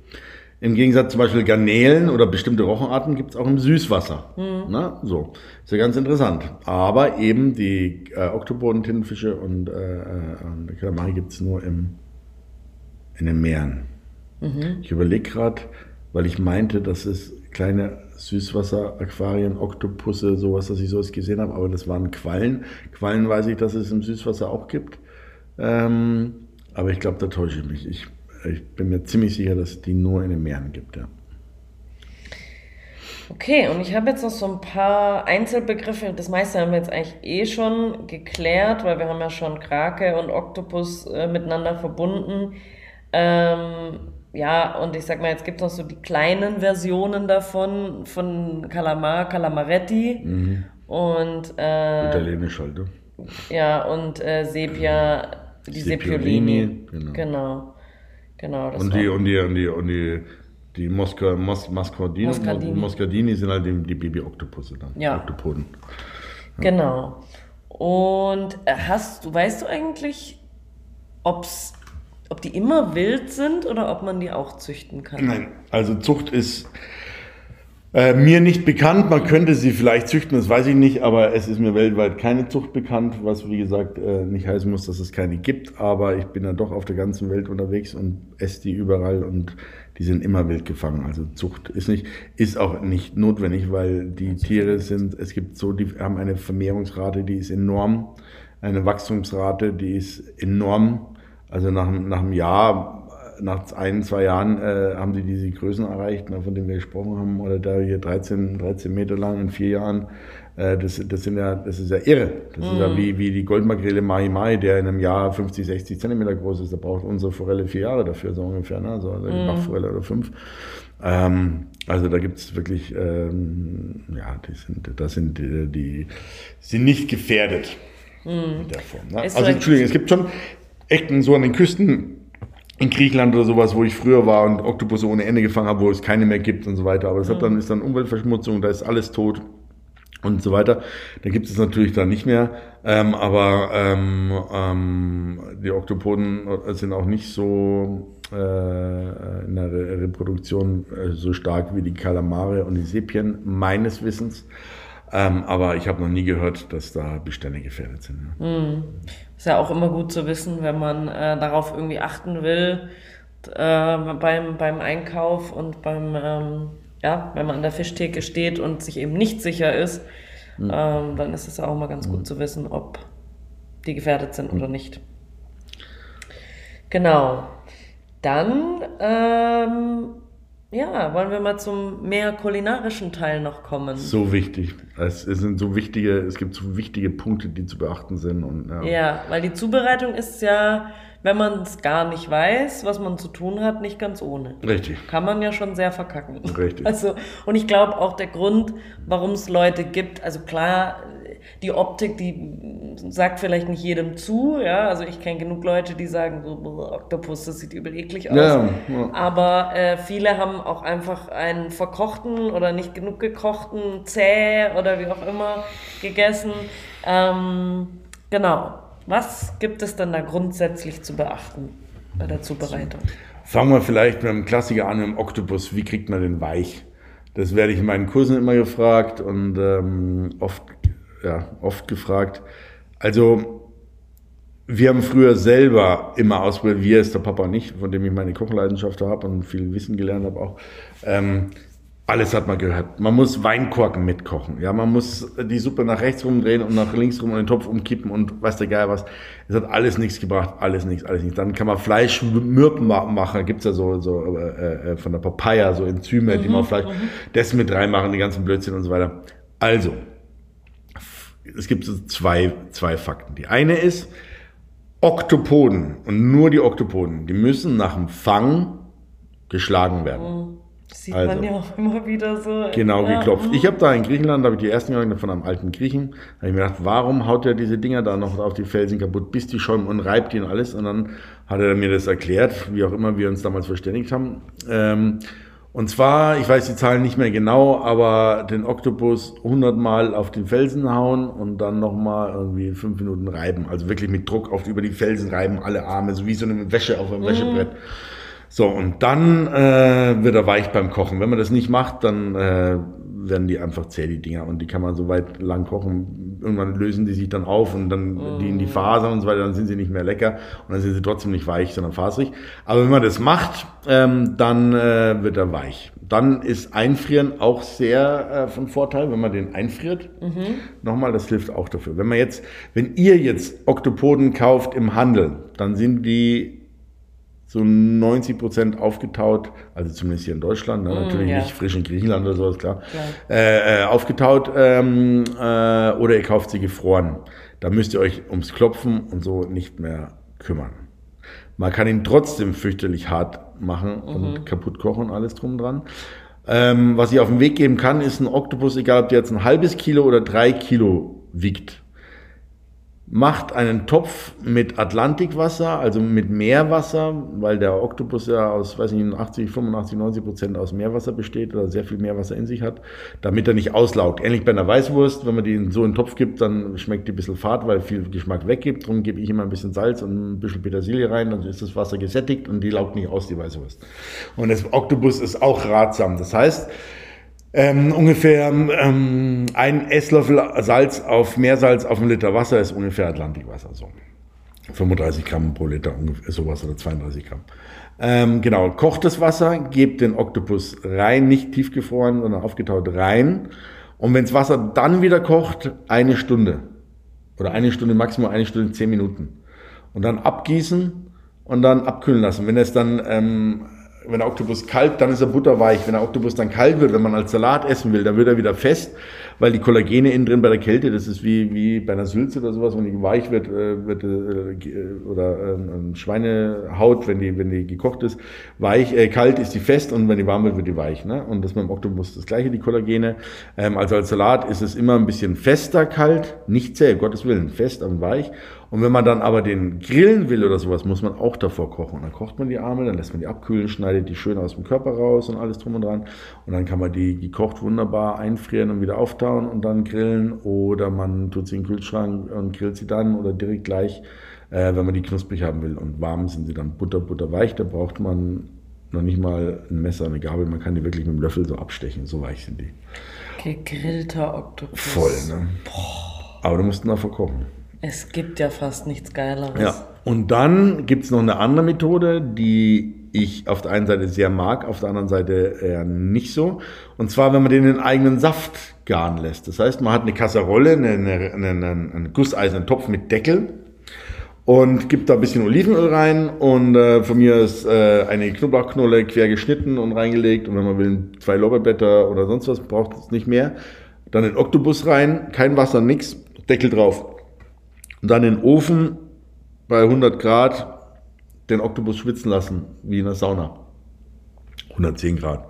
Im Gegensatz zum Beispiel Garnelen oder bestimmte Rochenarten gibt es auch im Süßwasser. Mhm. Na, so. Ist ja ganz interessant. Aber eben die äh, Oktopoden, Tintenfische und, äh, äh und Kalamari gibt es nur im, in den Meeren. Mhm. Ich überlege gerade, weil ich meinte, dass es kleine Süßwasser-Aquarien, Oktopusse, sowas, dass ich sowas gesehen habe, aber das waren Quallen. Quallen weiß ich, dass es im Süßwasser auch gibt. Ähm, aber ich glaube, da täusche ich mich. Ich, ich bin mir ziemlich sicher, dass es die nur in den Meeren gibt, ja. Okay, und ich habe jetzt noch so ein paar Einzelbegriffe. Das meiste haben wir jetzt eigentlich eh schon geklärt, weil wir haben ja schon Krake und Oktopus äh, miteinander verbunden. Ähm, ja, und ich sag mal, jetzt gibt es noch so die kleinen Versionen davon, von Calamar, Calamaretti mhm. und äh, Italienisch halt, ne? Ja, und äh, Sepia, die Sepiolini. Genau. genau. genau und, die, und die, und die, und die, die Mosca, Mos, Mascardini, Moscardini. Moscardini sind halt die, die Baby-Oktopusse dann. Ja. Oktopoden. Ja. Genau. Und äh, hast du, weißt du eigentlich, ob es ob die immer wild sind oder ob man die auch züchten kann? Nein, also Zucht ist äh, mir nicht bekannt. Man könnte sie vielleicht züchten, das weiß ich nicht, aber es ist mir weltweit keine Zucht bekannt, was wie gesagt äh, nicht heißen muss, dass es keine gibt. Aber ich bin ja doch auf der ganzen Welt unterwegs und esse die überall und die sind immer wild gefangen. Also Zucht ist nicht, ist auch nicht notwendig, weil die Tiere sind, es gibt so, die haben eine Vermehrungsrate, die ist enorm, eine Wachstumsrate, die ist enorm also nach, nach einem Jahr, nach ein, zwei Jahren äh, haben sie diese Größen erreicht, ne, von denen wir gesprochen haben, oder da hier 13, 13 Meter lang in vier Jahren. Äh, das, das, sind ja, das ist ja irre. Das mhm. ist ja mhm. wie, wie die Goldmakrele Mai Mai, der in einem Jahr 50, 60 Zentimeter groß ist. Da braucht unsere Forelle vier Jahre dafür, so ungefähr, ne? also die mhm. Bachforelle oder fünf. Ähm, also da gibt es wirklich, ähm, ja, die sind, das sind die, die sind nicht gefährdet. Mhm. In der Form. Ne? Also Entschuldigung, es gibt schon, Ecken so an den Küsten in Griechenland oder sowas, wo ich früher war und Oktopusse ohne Ende gefangen habe, wo es keine mehr gibt und so weiter. Aber das mhm. hat dann, ist dann Umweltverschmutzung, da ist alles tot und so weiter. Da gibt es natürlich dann nicht mehr. Ähm, aber ähm, ähm, die Oktopoden sind auch nicht so äh, in der Reproduktion äh, so stark wie die Kalamare und die Sepien, meines Wissens. Ähm, aber ich habe noch nie gehört, dass da Bestände gefährdet sind. Mhm. Ist ja auch immer gut zu wissen, wenn man äh, darauf irgendwie achten will äh, beim, beim Einkauf und beim, ähm, ja, wenn man an der Fischtheke steht und sich eben nicht sicher ist, mhm. ähm, dann ist es auch mal ganz mhm. gut zu wissen, ob die gefährdet sind oder nicht. Genau. Dann ähm, ja, wollen wir mal zum mehr kulinarischen Teil noch kommen. So wichtig. Es, sind so wichtige, es gibt so wichtige Punkte, die zu beachten sind. Und, ja. ja, weil die Zubereitung ist ja, wenn man es gar nicht weiß, was man zu tun hat, nicht ganz ohne. Richtig. Kann man ja schon sehr verkacken. Richtig. Also, und ich glaube auch der Grund, warum es Leute gibt, also klar, die Optik, die sagt vielleicht nicht jedem zu, ja, also ich kenne genug Leute, die sagen so, Oktopus, das sieht übel eklig aus, ja, ja. aber äh, viele haben auch einfach einen verkochten oder nicht genug gekochten, zäh oder wie auch immer gegessen, ähm, genau. Was gibt es dann da grundsätzlich zu beachten bei der Zubereitung? Fangen wir vielleicht mit einem Klassiker an, im Oktopus. Wie kriegt man den weich? Das werde ich in meinen Kursen immer gefragt und ähm, oft ja, oft gefragt. Also, wir haben früher selber immer ausprobiert, wir ist der Papa nicht, von dem ich meine Kochleidenschaft habe und viel Wissen gelernt habe auch. Ähm, alles hat man gehört. Man muss Weinkorken mitkochen. Ja, man muss die Suppe nach rechts rumdrehen und nach links rum und den Topf umkippen und weiß der Geil was. Es hat alles nichts gebracht. Alles nichts, alles nichts. Dann kann man Fleischmürben machen. Gibt's ja so, so äh, äh, von der Papaya, so Enzyme, mhm, die man Fleisch, mhm. das mit reinmachen, die ganzen Blödsinn und so weiter. Also, es gibt so zwei, zwei Fakten. Die eine ist, Oktopoden und nur die Oktopoden, die müssen nach dem Fang geschlagen werden. Mhm. Sieht also, man ja auch immer wieder so. Genau, ja. geklopft. Ich habe da in Griechenland, da habe ich die ersten Jahre von einem alten Griechen, da habe ich mir gedacht, warum haut er diese Dinger da noch auf die Felsen kaputt, bis die schäumen und reibt die und alles. Und dann hat er mir das erklärt, wie auch immer wir uns damals verständigt haben. Ähm, und zwar, ich weiß die Zahlen nicht mehr genau, aber den Oktopus 100 Mal auf den Felsen hauen und dann nochmal irgendwie fünf Minuten reiben. Also wirklich mit Druck auf über die Felsen reiben, alle Arme, so wie so eine Wäsche auf einem mhm. Wäschebrett. So, und dann äh, wird er weich beim Kochen. Wenn man das nicht macht, dann äh, werden die einfach zäh, die Dinger. Und die kann man so weit lang kochen. Irgendwann lösen die sich dann auf und dann mm. die in die Fasern und so weiter, dann sind sie nicht mehr lecker und dann sind sie trotzdem nicht weich, sondern faserig. Aber wenn man das macht, ähm, dann äh, wird er weich. Dann ist Einfrieren auch sehr äh, von Vorteil, wenn man den einfriert. Mhm. Nochmal, das hilft auch dafür. Wenn man jetzt, wenn ihr jetzt Oktopoden kauft im Handel, dann sind die so 90 Prozent aufgetaut, also zumindest hier in Deutschland, ne? mm, natürlich ja. nicht frisch in Griechenland oder sowas, klar, äh, äh, aufgetaut ähm, äh, oder ihr kauft sie gefroren. Da müsst ihr euch ums Klopfen und so nicht mehr kümmern. Man kann ihn trotzdem fürchterlich hart machen mhm. und kaputt kochen und alles drum dran. Ähm, was ich auf den Weg geben kann, ist ein Oktopus, egal ob der jetzt ein halbes Kilo oder drei Kilo wiegt macht einen Topf mit Atlantikwasser, also mit Meerwasser, weil der Oktopus ja aus, weiß nicht, 80, 85, 90 Prozent aus Meerwasser besteht oder sehr viel Meerwasser in sich hat, damit er nicht auslaugt. Ähnlich bei einer Weißwurst, wenn man die in so einen Topf gibt, dann schmeckt die ein bisschen fad, weil viel Geschmack weggibt. Darum gebe ich immer ein bisschen Salz und ein bisschen Petersilie rein, dann ist das Wasser gesättigt und die laugt nicht aus, die Weißwurst. Und das Oktopus ist auch ratsam. Das heißt, ähm, ungefähr ähm, ein Esslöffel Salz auf Meersalz auf einen Liter Wasser ist ungefähr Atlantikwasser. So. 35 Gramm pro Liter, ungefähr sowas oder 32 Gramm. Ähm, genau, kocht das Wasser, gebt den Oktopus rein, nicht tiefgefroren, sondern aufgetaut rein. Und wenn das Wasser dann wieder kocht, eine Stunde. Oder eine Stunde, maximal eine Stunde, zehn Minuten. Und dann abgießen und dann abkühlen lassen. Wenn es dann ähm, wenn der Oktopus kalt, dann ist er butterweich. Wenn der Oktopus dann kalt wird, wenn man als Salat essen will, dann wird er wieder fest, weil die Kollagene innen drin bei der Kälte, das ist wie, wie bei einer Sülze oder sowas, wenn die weich wird, äh, wird äh, oder ähm, Schweinehaut, wenn die, wenn die gekocht ist, weich, äh, kalt ist die fest und wenn die warm wird, wird die weich. Ne? Und das mit dem Oktopus das gleiche, die Kollagene. Ähm, also als Salat ist es immer ein bisschen fester kalt, nicht zäh, Gottes Willen, fest und weich. Und wenn man dann aber den grillen will oder sowas, muss man auch davor kochen. Und dann kocht man die Arme, dann lässt man die abkühlen, schneidet die schön aus dem Körper raus und alles drum und dran. Und dann kann man die gekocht wunderbar einfrieren und wieder auftauen und dann grillen. Oder man tut sie in den Kühlschrank und grillt sie dann oder direkt gleich, äh, wenn man die knusprig haben will. Und warm sind sie dann butter, butter weich. Da braucht man noch nicht mal ein Messer, eine Gabel. Man kann die wirklich mit dem Löffel so abstechen. So weich sind die. Gegrillter Oktopus. Voll, ne? Boah. Aber du musst ihn davor kochen. Es gibt ja fast nichts Geileres. Ja. Und dann gibt es noch eine andere Methode, die ich auf der einen Seite sehr mag, auf der anderen Seite eher nicht so. Und zwar, wenn man den in den eigenen Saft garen lässt. Das heißt, man hat eine Kasserolle, einen, eine, eine, einen gusseisernen Topf mit Deckel und gibt da ein bisschen Olivenöl rein und äh, von mir ist äh, eine Knoblauchknolle quer geschnitten und reingelegt und wenn man will zwei Lorbeerblätter oder sonst was, braucht es nicht mehr. Dann den Oktopus rein, kein Wasser, nix, Deckel drauf. Und dann in den Ofen bei 100 Grad den Oktopus schwitzen lassen, wie in der Sauna. 110 Grad.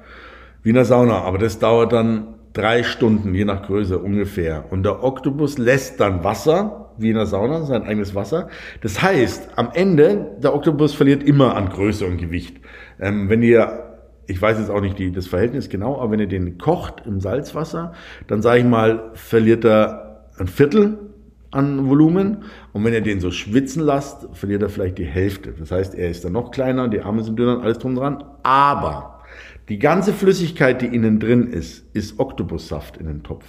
Wie in der Sauna. Aber das dauert dann drei Stunden, je nach Größe ungefähr. Und der Oktopus lässt dann Wasser, wie in der Sauna, sein eigenes Wasser. Das heißt, am Ende, der Oktopus verliert immer an Größe und Gewicht. Ähm, wenn ihr, ich weiß jetzt auch nicht die, das Verhältnis genau, aber wenn ihr den kocht im Salzwasser, dann sage ich mal, verliert er ein Viertel an Volumen. Und wenn ihr den so schwitzen lasst, verliert er vielleicht die Hälfte. Das heißt, er ist dann noch kleiner, die Arme sind dünner, alles drum dran. Aber die ganze Flüssigkeit, die innen drin ist, ist Oktopussaft in den Topf.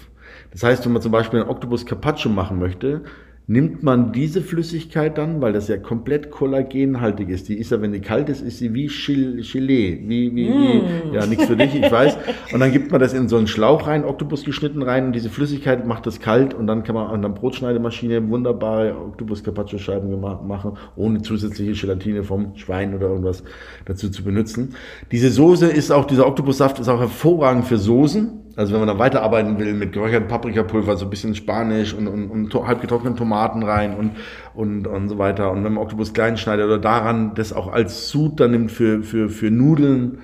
Das heißt, wenn man zum Beispiel einen Oktopus Carpaccio machen möchte, nimmt man diese Flüssigkeit dann, weil das ja komplett kollagenhaltig ist. Die ist ja, wenn die kalt ist, ist sie wie Gelee, wie, wie, mm. wie ja, nichts für dich, ich weiß. Und dann gibt man das in so einen Schlauch rein, Oktopus geschnitten rein und diese Flüssigkeit macht das kalt und dann kann man an der Brotschneidemaschine wunderbare Oktopus Carpaccio Scheiben machen, ohne zusätzliche Gelatine vom Schwein oder irgendwas dazu zu benutzen. Diese Soße ist auch, dieser Oktopussaft ist auch hervorragend für Soßen. Also wenn man da weiterarbeiten will mit geräuchertem Paprikapulver, so ein bisschen Spanisch und, und, und halb getrockneten Tomaten rein und, und, und so weiter. Und wenn man Oktopus klein schneidet oder daran das auch als Sud dann nimmt für, für, für Nudeln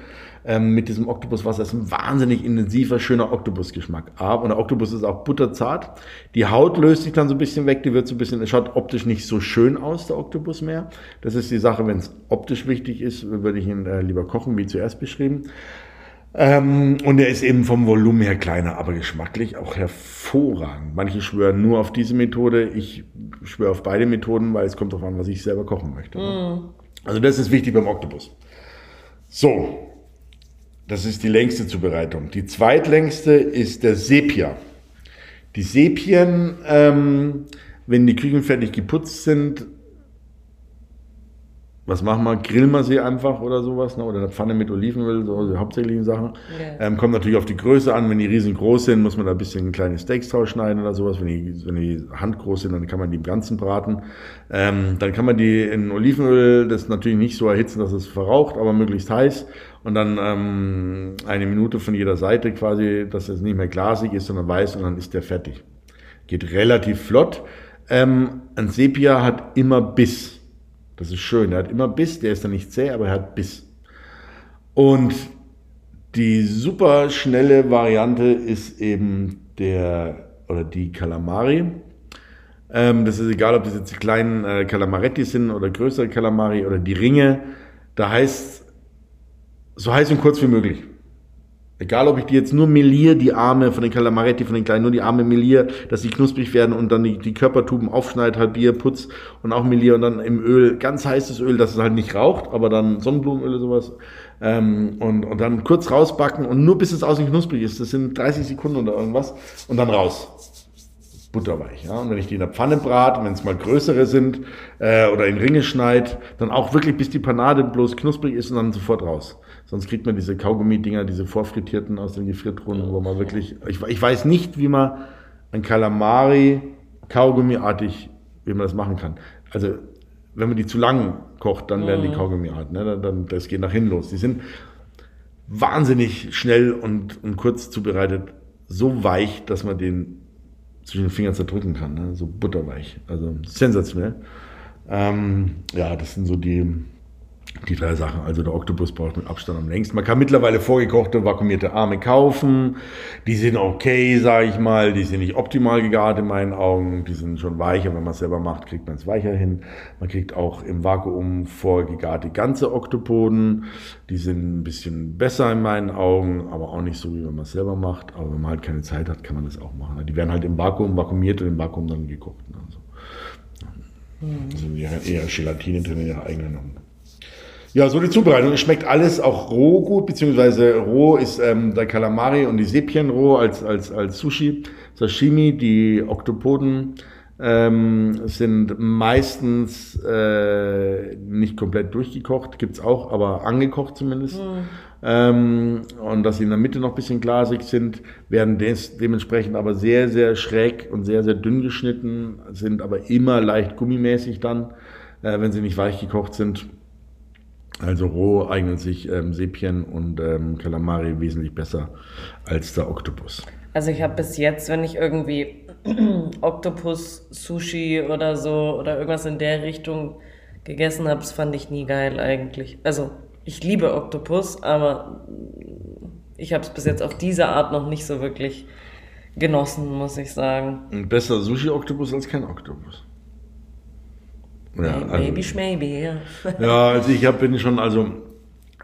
ähm, mit diesem Oktopuswasser, ist ein wahnsinnig intensiver, schöner Oktopusgeschmack. Aber, und der Oktopus ist auch butterzart. Die Haut löst sich dann so ein bisschen weg, die wird so ein bisschen, es schaut optisch nicht so schön aus, der Oktopus mehr. Das ist die Sache, wenn es optisch wichtig ist, würde ich ihn äh, lieber kochen, wie zuerst beschrieben. Ähm, und er ist eben vom Volumen her kleiner, aber geschmacklich auch hervorragend. Manche schwören nur auf diese Methode. Ich schwöre auf beide Methoden, weil es kommt darauf an, was ich selber kochen möchte. Mm. Also das ist wichtig beim Oktopus. So, das ist die längste Zubereitung. Die zweitlängste ist der Sepia. Die Sepien, ähm, wenn die Küchen fertig geputzt sind, was machen wir? Grillen wir sie einfach oder sowas, ne? oder eine Pfanne mit Olivenöl, so die hauptsächlichen Sachen. Yeah. Ähm, kommt natürlich auf die Größe an. Wenn die riesengroß sind, muss man da ein bisschen kleine Steaks draus schneiden oder sowas. Wenn die, wenn die handgroß sind, dann kann man die im Ganzen braten. Ähm, dann kann man die in Olivenöl, das natürlich nicht so erhitzen, dass es verraucht, aber möglichst heiß. Und dann ähm, eine Minute von jeder Seite quasi, dass es nicht mehr glasig ist, sondern weiß und dann ist der fertig. Geht relativ flott. Ähm, ein Sepia hat immer Biss. Das ist schön. Er hat immer Biss, der ist dann nicht zäh, aber er hat Biss. Und die super schnelle Variante ist eben der oder die Calamari. Ähm, das ist egal, ob das jetzt die kleinen äh, Calamaretti sind oder größere Calamari oder die Ringe. Da heißt so heiß und kurz wie möglich. Egal, ob ich die jetzt nur meliere, die Arme von den Calamaretti, von den kleinen, nur die Arme meliere, dass sie knusprig werden und dann die, die Körpertuben aufschneide, halbiere, putz und auch meliere und dann im Öl, ganz heißes Öl, dass es halt nicht raucht, aber dann Sonnenblumenöl oder sowas. Ähm, und, und dann kurz rausbacken und nur bis es außen knusprig ist. Das sind 30 Sekunden oder irgendwas. Und dann raus. Butterweich. Ja? Und wenn ich die in der Pfanne brate, wenn es mal größere sind äh, oder in Ringe schneid, dann auch wirklich bis die Panade bloß knusprig ist und dann sofort raus. Sonst kriegt man diese Kaugummi-Dinger, diese vorfrittierten aus den Gefriertruhen, wo man wirklich, ich, ich weiß nicht, wie man ein Kalamari Kaugummiartig, wie man das machen kann. Also, wenn man die zu lang kocht, dann werden die mhm. Kaugummiart, ne? dann, dann, das geht nach hinten los. Die sind wahnsinnig schnell und, und kurz zubereitet, so weich, dass man den zwischen den Fingern zerdrücken kann, ne? so butterweich. Also sensationell. Ähm, ja, das sind so die, die drei Sachen. Also der Oktopus braucht mit Abstand am längsten. Man kann mittlerweile vorgekochte, vakuumierte Arme kaufen. Die sind okay, sage ich mal. Die sind nicht optimal gegart in meinen Augen. Die sind schon weicher. Wenn man es selber macht, kriegt man es weicher hin. Man kriegt auch im Vakuum vorgegarte ganze Oktopoden. Die sind ein bisschen besser in meinen Augen, aber auch nicht so, wie wenn man es selber macht. Aber wenn man halt keine Zeit hat, kann man das auch machen. Die werden halt im Vakuum vakuumiert und im Vakuum dann gekocht. Also, also eher Gelatine drin in ihrer eigenen ja, so die Zubereitung. Es schmeckt alles auch roh gut, beziehungsweise roh ist ähm, der Kalamari und die Sepien roh als, als, als Sushi. Sashimi, die Oktopoden ähm, sind meistens äh, nicht komplett durchgekocht, gibt's auch, aber angekocht zumindest. Mhm. Ähm, und dass sie in der Mitte noch ein bisschen glasig sind, werden des, dementsprechend aber sehr, sehr schräg und sehr, sehr dünn geschnitten, sind aber immer leicht gummimäßig dann, äh, wenn sie nicht weich gekocht sind. Also roh eignen sich ähm, Sepien und ähm, Calamari wesentlich besser als der Oktopus. Also ich habe bis jetzt, wenn ich irgendwie Oktopus, Sushi oder so oder irgendwas in der Richtung gegessen habe, das fand ich nie geil eigentlich. Also ich liebe Oktopus, aber ich habe es bis jetzt auf diese Art noch nicht so wirklich genossen, muss ich sagen. Ein besser Sushi-Oktopus als kein Oktopus. Ja, maybe, also, maybe, ja. Ja, also ich hab, bin schon, also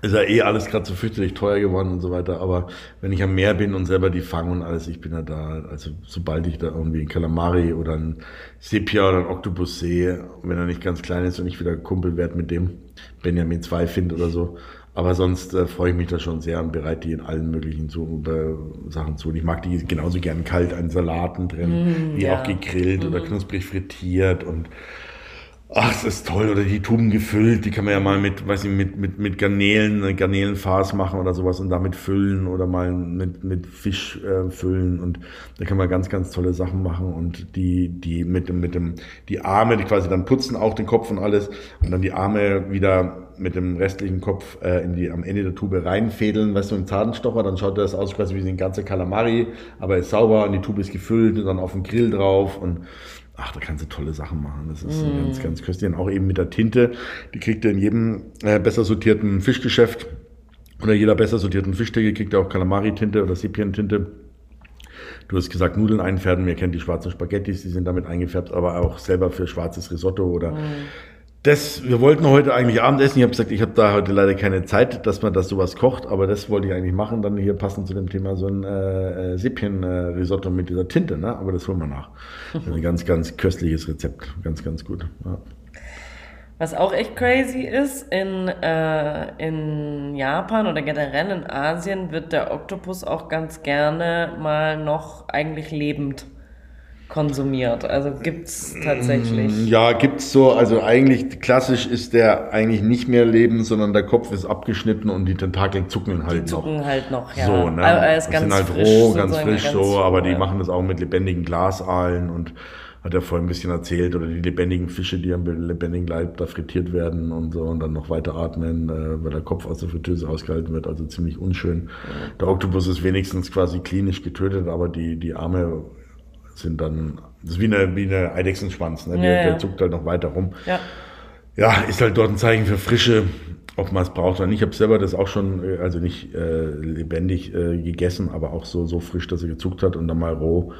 ist ja eh alles gerade so fürchterlich teuer geworden und so weiter, aber wenn ich am Meer bin und selber die fange und alles, ich bin ja da, also sobald ich da irgendwie ein Kalamari oder ein Sepia oder ein Oktopus sehe, wenn er nicht ganz klein ist und ich wieder Kumpel werde mit dem Benjamin 2 finde oder so, Aber sonst äh, freue ich mich da schon sehr und bereite die in allen möglichen zu, äh, Sachen zu. Und ich mag die genauso gern kalt an Salaten drin, Mm, wie ja. auch gegrillt oder knusprig frittiert und Ach, es ist toll. Oder die Tuben gefüllt, die kann man ja mal mit, weiß ich, mit, mit, mit Garnelen, äh, Garnelenfarce machen oder sowas und damit füllen oder mal mit, mit Fisch äh, füllen und da kann man ganz, ganz tolle Sachen machen und die, die mit dem, mit dem, die Arme, die quasi dann putzen auch den Kopf und alles und dann die Arme wieder mit dem restlichen Kopf äh, in die, am Ende der Tube reinfädeln, weißt du, ein Zahnstocher, dann schaut das aus quasi wie ein ganzer Kalamari, aber ist sauber und die Tube ist gefüllt und dann auf dem Grill drauf und Ach, da kannst du tolle Sachen machen. Das ist Mm. ganz, ganz köstlich. Und auch eben mit der Tinte. Die kriegt ihr in jedem äh, besser sortierten Fischgeschäft oder jeder besser sortierten Fischtheke kriegt ihr auch Calamari-Tinte oder Sepien-Tinte. Du hast gesagt, Nudeln einfärben. Ihr kennt die schwarzen Spaghettis, die sind damit eingefärbt, aber auch selber für schwarzes Risotto oder das, wir wollten heute eigentlich Abendessen. Ich habe gesagt, ich habe da heute leider keine Zeit, dass man das sowas kocht, aber das wollte ich eigentlich machen. Dann hier passend zu dem Thema so ein äh, Sepien-Risotto mit dieser Tinte, ne? Aber das holen wir nach. Ein ganz, ganz köstliches Rezept. Ganz, ganz gut. Ja. Was auch echt crazy ist, in, äh, in Japan oder generell in Asien wird der Oktopus auch ganz gerne mal noch eigentlich lebend konsumiert. Also gibt's tatsächlich. Ja, gibt's so. Also eigentlich klassisch ist der eigentlich nicht mehr leben, sondern der Kopf ist abgeschnitten und die Tentakel zucken halt noch. Zucken halt noch, ja. So, ne? Aber er ist ganz sind halt frisch, roh, ganz frisch ganz so, aber die ja. machen das auch mit lebendigen Glasaalen und hat er vorhin ein bisschen erzählt, oder die lebendigen Fische, die am lebendigen Leib da frittiert werden und so und dann noch weiter atmen, äh, weil der Kopf aus der Fritteuse ausgehalten wird, also ziemlich unschön. Der Oktopus ist wenigstens quasi klinisch getötet, aber die, die Arme sind dann, das ist wie eine, wie eine Eidechsenschwanz, ne? der, Ja, ja. der zuckt halt noch weiter rum Ja. ja, ist halt dort ein Zeichen für Frische, ob man es braucht oder nicht. Ich habe selber das auch schon, äh, also nicht äh, lebendig äh, gegessen, aber auch so, so frisch, dass er gezuckt hat und dann mal roh.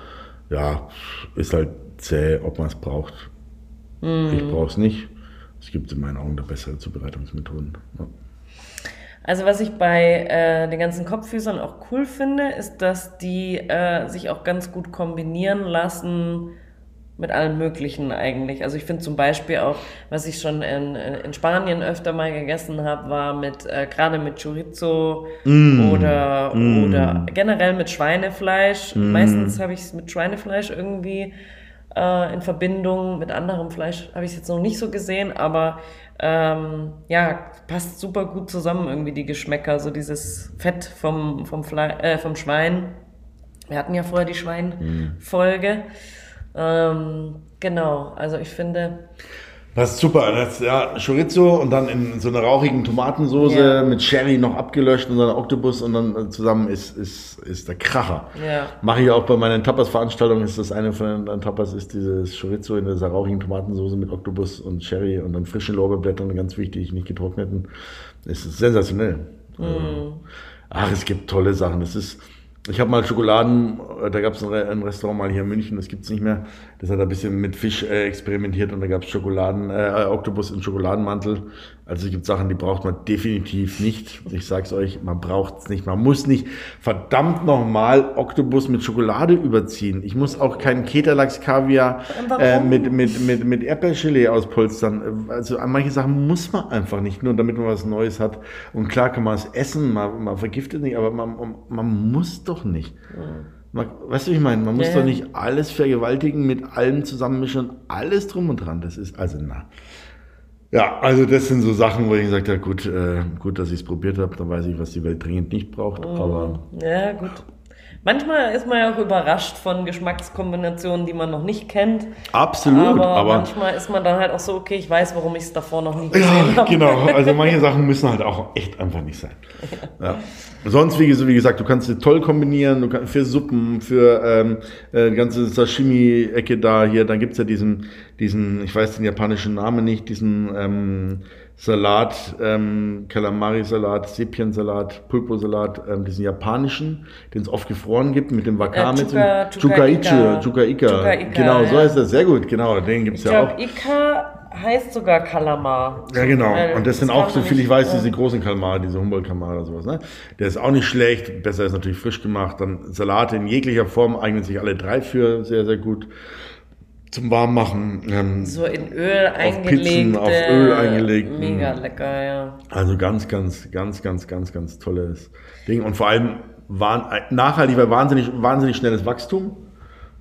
Ja, ist halt zäh, ob man es braucht. Ich brauche es nicht. Es gibt in meinen Augen da bessere Zubereitungsmethoden. Ja. Also was ich bei äh, den ganzen Kopffüßern auch cool finde, ist, dass die äh, sich auch ganz gut kombinieren lassen mit allem Möglichen eigentlich. Also ich finde zum Beispiel auch, was ich schon in, in Spanien öfter mal gegessen habe, war mit äh, gerade mit Chorizo oder oder generell mit Schweinefleisch. Meistens habe ich es mit Schweinefleisch irgendwie äh, in Verbindung mit anderem Fleisch habe ich es jetzt noch nicht so gesehen, aber ähm, ja, passt super gut zusammen irgendwie die Geschmäcker, so dieses Fett vom, vom, Fle äh, vom Schwein. Wir hatten ja vorher die Schweinfolge. Ähm, genau, also ich finde, Das ist super. Das, ja, Chorizo und dann in so einer rauchigen Tomatensoße Ja. mit Sherry noch abgelöscht und dann Oktopus und dann äh, zusammen ist, ist, ist der Kracher. Ja. Mache ich auch bei meinen Tapas-Veranstaltungen, ist das eine von den Tapas, ist dieses Chorizo in dieser rauchigen Tomatensoße mit Oktopus und Sherry und dann frischen Lorbeerblättern, ganz wichtig, nicht getrockneten. Es ist sensationell. Also, ach, es gibt tolle Sachen. Es ist, ich habe mal Schokoladen, äh, da gab es ein Restaurant mal hier in München, das gibt's nicht mehr. Das hat ein bisschen mit Fisch äh, experimentiert und da gab's Schokoladen, äh, Oktopus in Schokoladenmantel. Also es gibt Sachen, die braucht man definitiv nicht. Ich sag's euch, man braucht's nicht. Man muss nicht verdammt nochmal Oktopus mit Schokolade überziehen. Ich muss auch keinen Keterlachs Kaviar Warum? äh, mit, mit, mit, mit Erdbeergelee auspolstern. Also an manche Sachen muss man einfach nicht, nur damit man was Neues hat. Und klar kann man es essen, man, man vergiftet nicht, aber man, man muss doch nicht. Man, weißt du, wie ich meine? Man muss Ja, doch nicht alles vergewaltigen, mit allem zusammenmischen alles drum und dran. Das ist also na. Ja, also das sind so Sachen, wo ich gesagt habe, gut, äh, gut, dass ich es probiert habe, dann weiß ich, was die Welt dringend nicht braucht. Aber ja gut. Manchmal ist man ja auch überrascht von Geschmackskombinationen, die man noch nicht kennt. absolut, aber, aber manchmal ist man dann halt auch so, okay, ich weiß, warum ich es davor noch nie gesehen Ja, habe. genau. Also manche Sachen müssen halt auch echt einfach nicht sein. Ja. Sonst, wie, wie gesagt, du kannst sie toll kombinieren, du kannst für Suppen, für ähm, äh, die ganze Sashimi-Ecke da hier, dann gibt's ja diesen, diesen, ich weiß den japanischen Namen nicht, diesen ähm, Salat, ähm, Calamari-Salat, Sepien-Salat, Pulpo-Salat, ähm, diesen japanischen, den es oft gefroren gibt mit dem Wakame. Äh, Chuka- Chuka-Ika. Chuka-Ichi, Chuka-Ika. Chuka-Ika, Genau, so heißt das. Sehr gut, genau. Den gibt's Ich ja auch. glaube, Ika heißt sogar Kalamar. Ja, genau. Weil Und das sind kann auch, so viel ich weiß, diese großen Kalmar, diese Humboldt-Kalmar oder sowas. Ne? Der ist auch nicht schlecht. Besser ist natürlich frisch gemacht. Dann Salate in jeglicher Form eignen sich alle drei für sehr, sehr gut. Zum Warmmachen. Ähm, So in Öl Auf eingelegt. Pizzen, auf Öl eingelegt, Mega mm. lecker, ja. Also ganz, ganz, ganz, ganz, ganz, ganz tolles Ding. Und vor allem waren, nachhaltig, weil wahnsinnig, wahnsinnig schnelles Wachstum,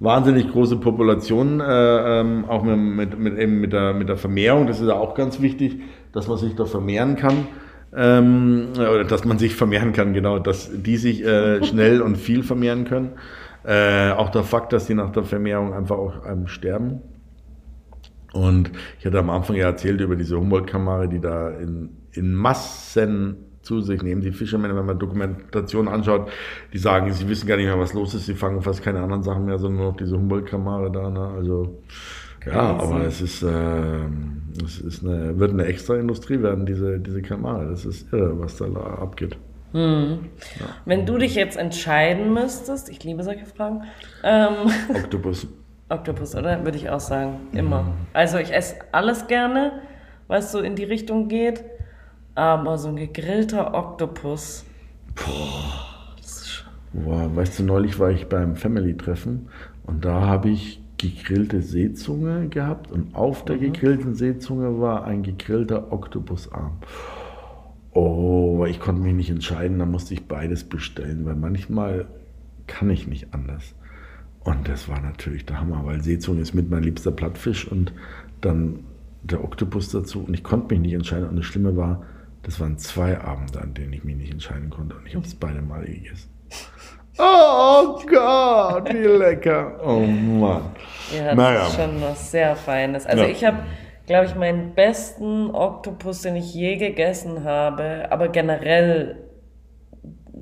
wahnsinnig große Populationen, äh, ähm, auch mit, mit, mit, eben mit, der, mit der Vermehrung. Das ist ja auch ganz wichtig, dass man sich da vermehren kann. Ähm, oder dass man sich vermehren kann, genau, dass die sich äh, schnell und viel vermehren können. Äh, auch der Fakt, dass die nach der Vermehrung einfach auch ähm, sterben. Und ich hatte am Anfang ja erzählt über diese Humboldt-Kamare, die da in, in Massen zu sich nehmen. Die Fischermänner, wenn man Dokumentation anschaut, die sagen, sie wissen gar nicht mehr, was los ist. Sie fangen fast keine anderen Sachen mehr, sondern nur noch diese Humboldt-Kamare da. Ne? Also ja, aber es ist, äh, es ist eine, wird eine extra Industrie werden, diese, diese Kamare. Das ist irre, was da abgeht. Wenn du dich jetzt entscheiden müsstest, ich liebe solche Fragen, ähm, Oktopus. Oktopus, oder? Würde ich auch sagen. Immer. Also ich esse alles gerne, was so in die Richtung geht. Aber so ein gegrillter Oktopus. Boah, weißt du, neulich war ich beim Family-Treffen und da habe ich gegrillte Seezunge gehabt und auf der gegrillten Seezunge war ein gegrillter Oktopusarm. Oh, ich konnte mich nicht entscheiden, da musste ich beides bestellen, weil manchmal kann ich nicht anders. Und das war natürlich der Hammer, weil Seezunge ist mit mein liebster Plattfisch und dann der Oktopus dazu und ich konnte mich nicht entscheiden. Und das Schlimme war, das waren zwei Abende, an denen ich mich nicht entscheiden konnte und ich habe es beide Male gegessen. Oh Gott, wie lecker. Oh Mann. Ja, das Naja. ist schon was sehr Feines. Also Ja. ich habe, glaube ich, meinen besten Oktopus, den ich je gegessen habe, aber generell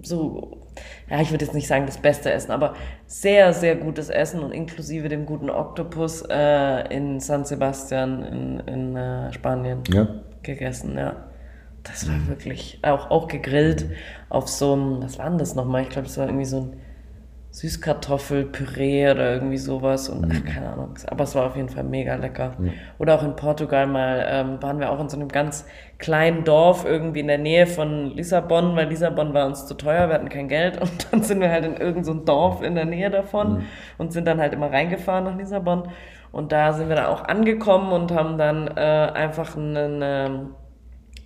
so, ja, ich würde jetzt nicht sagen das beste Essen, aber sehr, sehr gutes Essen und inklusive dem guten Oktopus äh, in San Sebastian in, in äh, Spanien Ja. gegessen, ja. Das war wirklich auch, auch gegrillt auf so einem, was war denn das nochmal? Ich glaube, das war irgendwie so ein Süßkartoffelpüree oder irgendwie sowas und ach, keine Ahnung. Aber es war auf jeden Fall mega lecker. Oder auch in Portugal mal ähm, waren wir auch in so einem ganz kleinen Dorf irgendwie in der Nähe von Lissabon, weil Lissabon war uns zu teuer, wir hatten kein Geld und dann sind wir halt in irgendein so ein Dorf in der Nähe davon und sind dann halt immer reingefahren nach Lissabon. Und da sind wir dann auch angekommen und haben dann äh, einfach einen, ähm,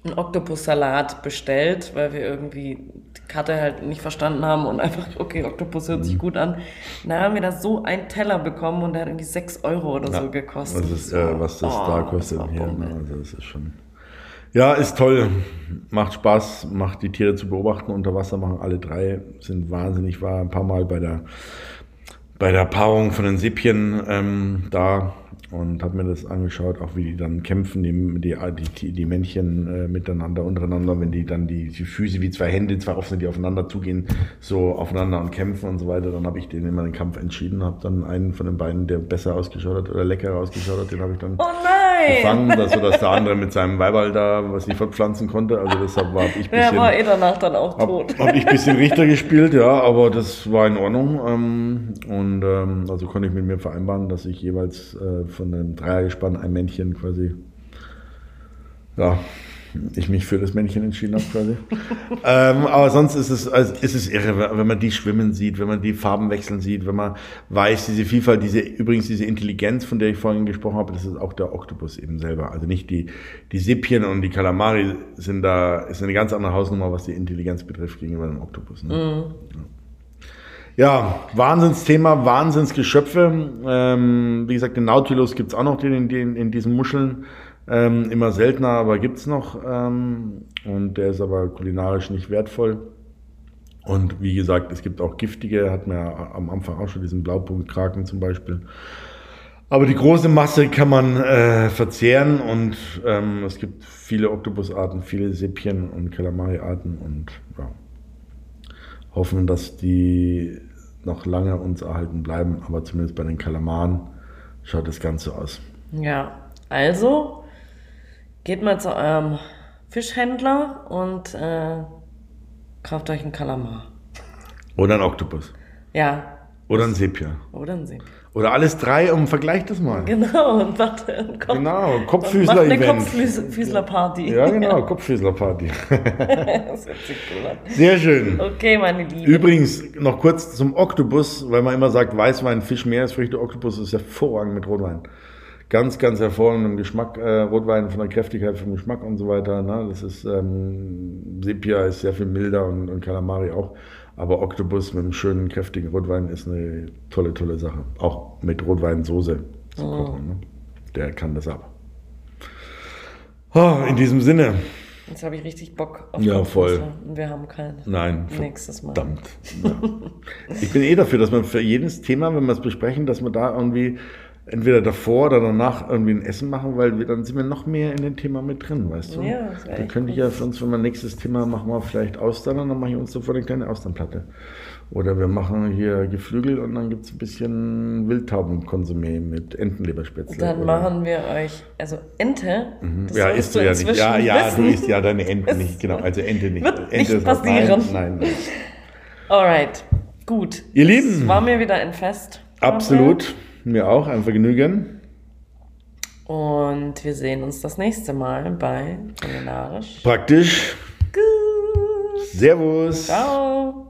einen Oktopussalat bestellt, weil wir irgendwie die Karte halt nicht verstanden haben und einfach, okay, Oktopus hört Mhm. sich gut an. Da haben wir da so einen Teller bekommen und der hat irgendwie 6 Euro oder so Ja, gekostet. Das ist, äh, was das Oh, da das kostet war hier. Ne? Also das ist schon. Ja, ist toll. Macht Spaß, macht die Tiere zu beobachten. Unter Wasser machen alle drei, sind wahnsinnig. War ein paar Mal bei der, bei der Paarung von den Sippchen ähm, da und habe mir das angeschaut, auch wie die dann kämpfen, die, die, die, Männchen äh, miteinander, untereinander, wenn die dann die, die Füße wie zwei Hände, zwei offene, die aufeinander zugehen, so aufeinander und kämpfen und so weiter. Dann habe ich den immer den Kampf entschieden, habe dann einen von den beiden, der besser ausgeschaut hat oder leckerer ausgeschaut hat, den habe ich dann Oh! Gefangen, dass, dass der andere mit seinem Weiberl da was nicht fortpflanzen konnte. Also deshalb war ich Der bisschen, war eh danach dann auch tot. habe hab ich ein bisschen Richter gespielt, ja, aber das war in Ordnung. Ähm, und ähm, also konnte ich mit mir vereinbaren, dass ich jeweils äh, von einem Dreiergespann ein Männchen quasi, ja, ich mich für das Männchen entschieden habe quasi. ähm, aber sonst ist es, also ist es irre, wenn man die schwimmen sieht, wenn man die Farben wechseln sieht, wenn man weiß, diese Vielfalt, diese, übrigens diese Intelligenz, von der ich vorhin gesprochen habe, das ist auch der Oktopus eben selber. Also nicht die, die Sippchen und die Kalamari sind da, ist eine ganz andere Hausnummer, was die Intelligenz betrifft gegenüber dem Oktopus. Ne? Ja, Wahnsinnsthema, Wahnsinnsgeschöpfe. Ähm, wie gesagt, den Nautilus gibt's auch noch den, in, den, in diesen Muscheln. Ähm, immer seltener, aber gibt's noch. Ähm, und der ist aber kulinarisch nicht wertvoll. Und wie gesagt, es gibt auch giftige, hat man ja am Anfang auch schon diesen Blaupunktkraken zum Beispiel. Aber die große Masse kann man äh, verzehren und ähm, es gibt viele Oktopusarten, viele Sippchen und Kalamari-Arten und ja, hoffen, dass die noch lange uns erhalten bleiben, aber zumindest bei den Kalamaren schaut das Ganze aus. Ja, also geht mal zu eurem Fischhändler und äh, kauft euch einen Kalamar. Oder ein Oktopus. Ja, Oder ein Sepia. Oder ein Sepia. Oder alles drei und vergleich das mal. Genau, und warte, und komm, Genau, Kopffüßler-Event. Kopffüßler-Party. Ja, genau, Kopffüßler-Party. das hört sich cool an. Sehr schön. Okay, meine Lieben. Übrigens, noch kurz zum Oktopus, weil man immer sagt, Weißwein, Fisch, Meeresfrüchte, Oktopus ist hervorragend mit Rotwein. Ganz, ganz hervorragend im Geschmack, äh, Rotwein von der Kräftigkeit, vom Geschmack und so weiter. Ne? Das ist, ähm, Sepia ist sehr viel milder und, und Calamari auch. Aber Oktopus mit einem schönen, kräftigen Rotwein ist eine tolle, tolle Sache. Auch mit Rotweinsoße zu kochen. Ne? Der kann das ab. Oh, in diesem Sinne. Jetzt habe ich richtig Bock auf Ja, voll. Und wir haben keinen. Nein, Nächstes Mal. verdammt. Ja. Ich bin eh dafür, dass man für jedes Thema, wenn wir es besprechen, dass wir da irgendwie entweder davor oder danach irgendwie ein Essen machen, weil wir, dann sind wir noch mehr in dem Thema mit drin, weißt du? Ja, das wär Da echt könnte ich ja für uns, wenn wir nächstes Thema machen, wir vielleicht Austern und dann mache ich uns sofort eine kleine Austernplatte. Oder wir machen hier Geflügel und dann gibt es ein bisschen Wildtaubenkonsumé mit Entenleberspätzle. Dann oder- machen wir euch, also Ente, das ja, isst du ja nicht. Ja, ja, du isst ja deine Enten Es nicht, genau. Also Ente nicht. wird Ente nicht passieren. Nein, nein, nein. Alright, gut. Ihr Es Lieben. war mir wieder ein Fest. Absolut. Mir auch, ein Vergnügen. Und wir sehen uns das nächste Mal bei Kulinarisch. Praktisch. Gut. Servus. Ciao.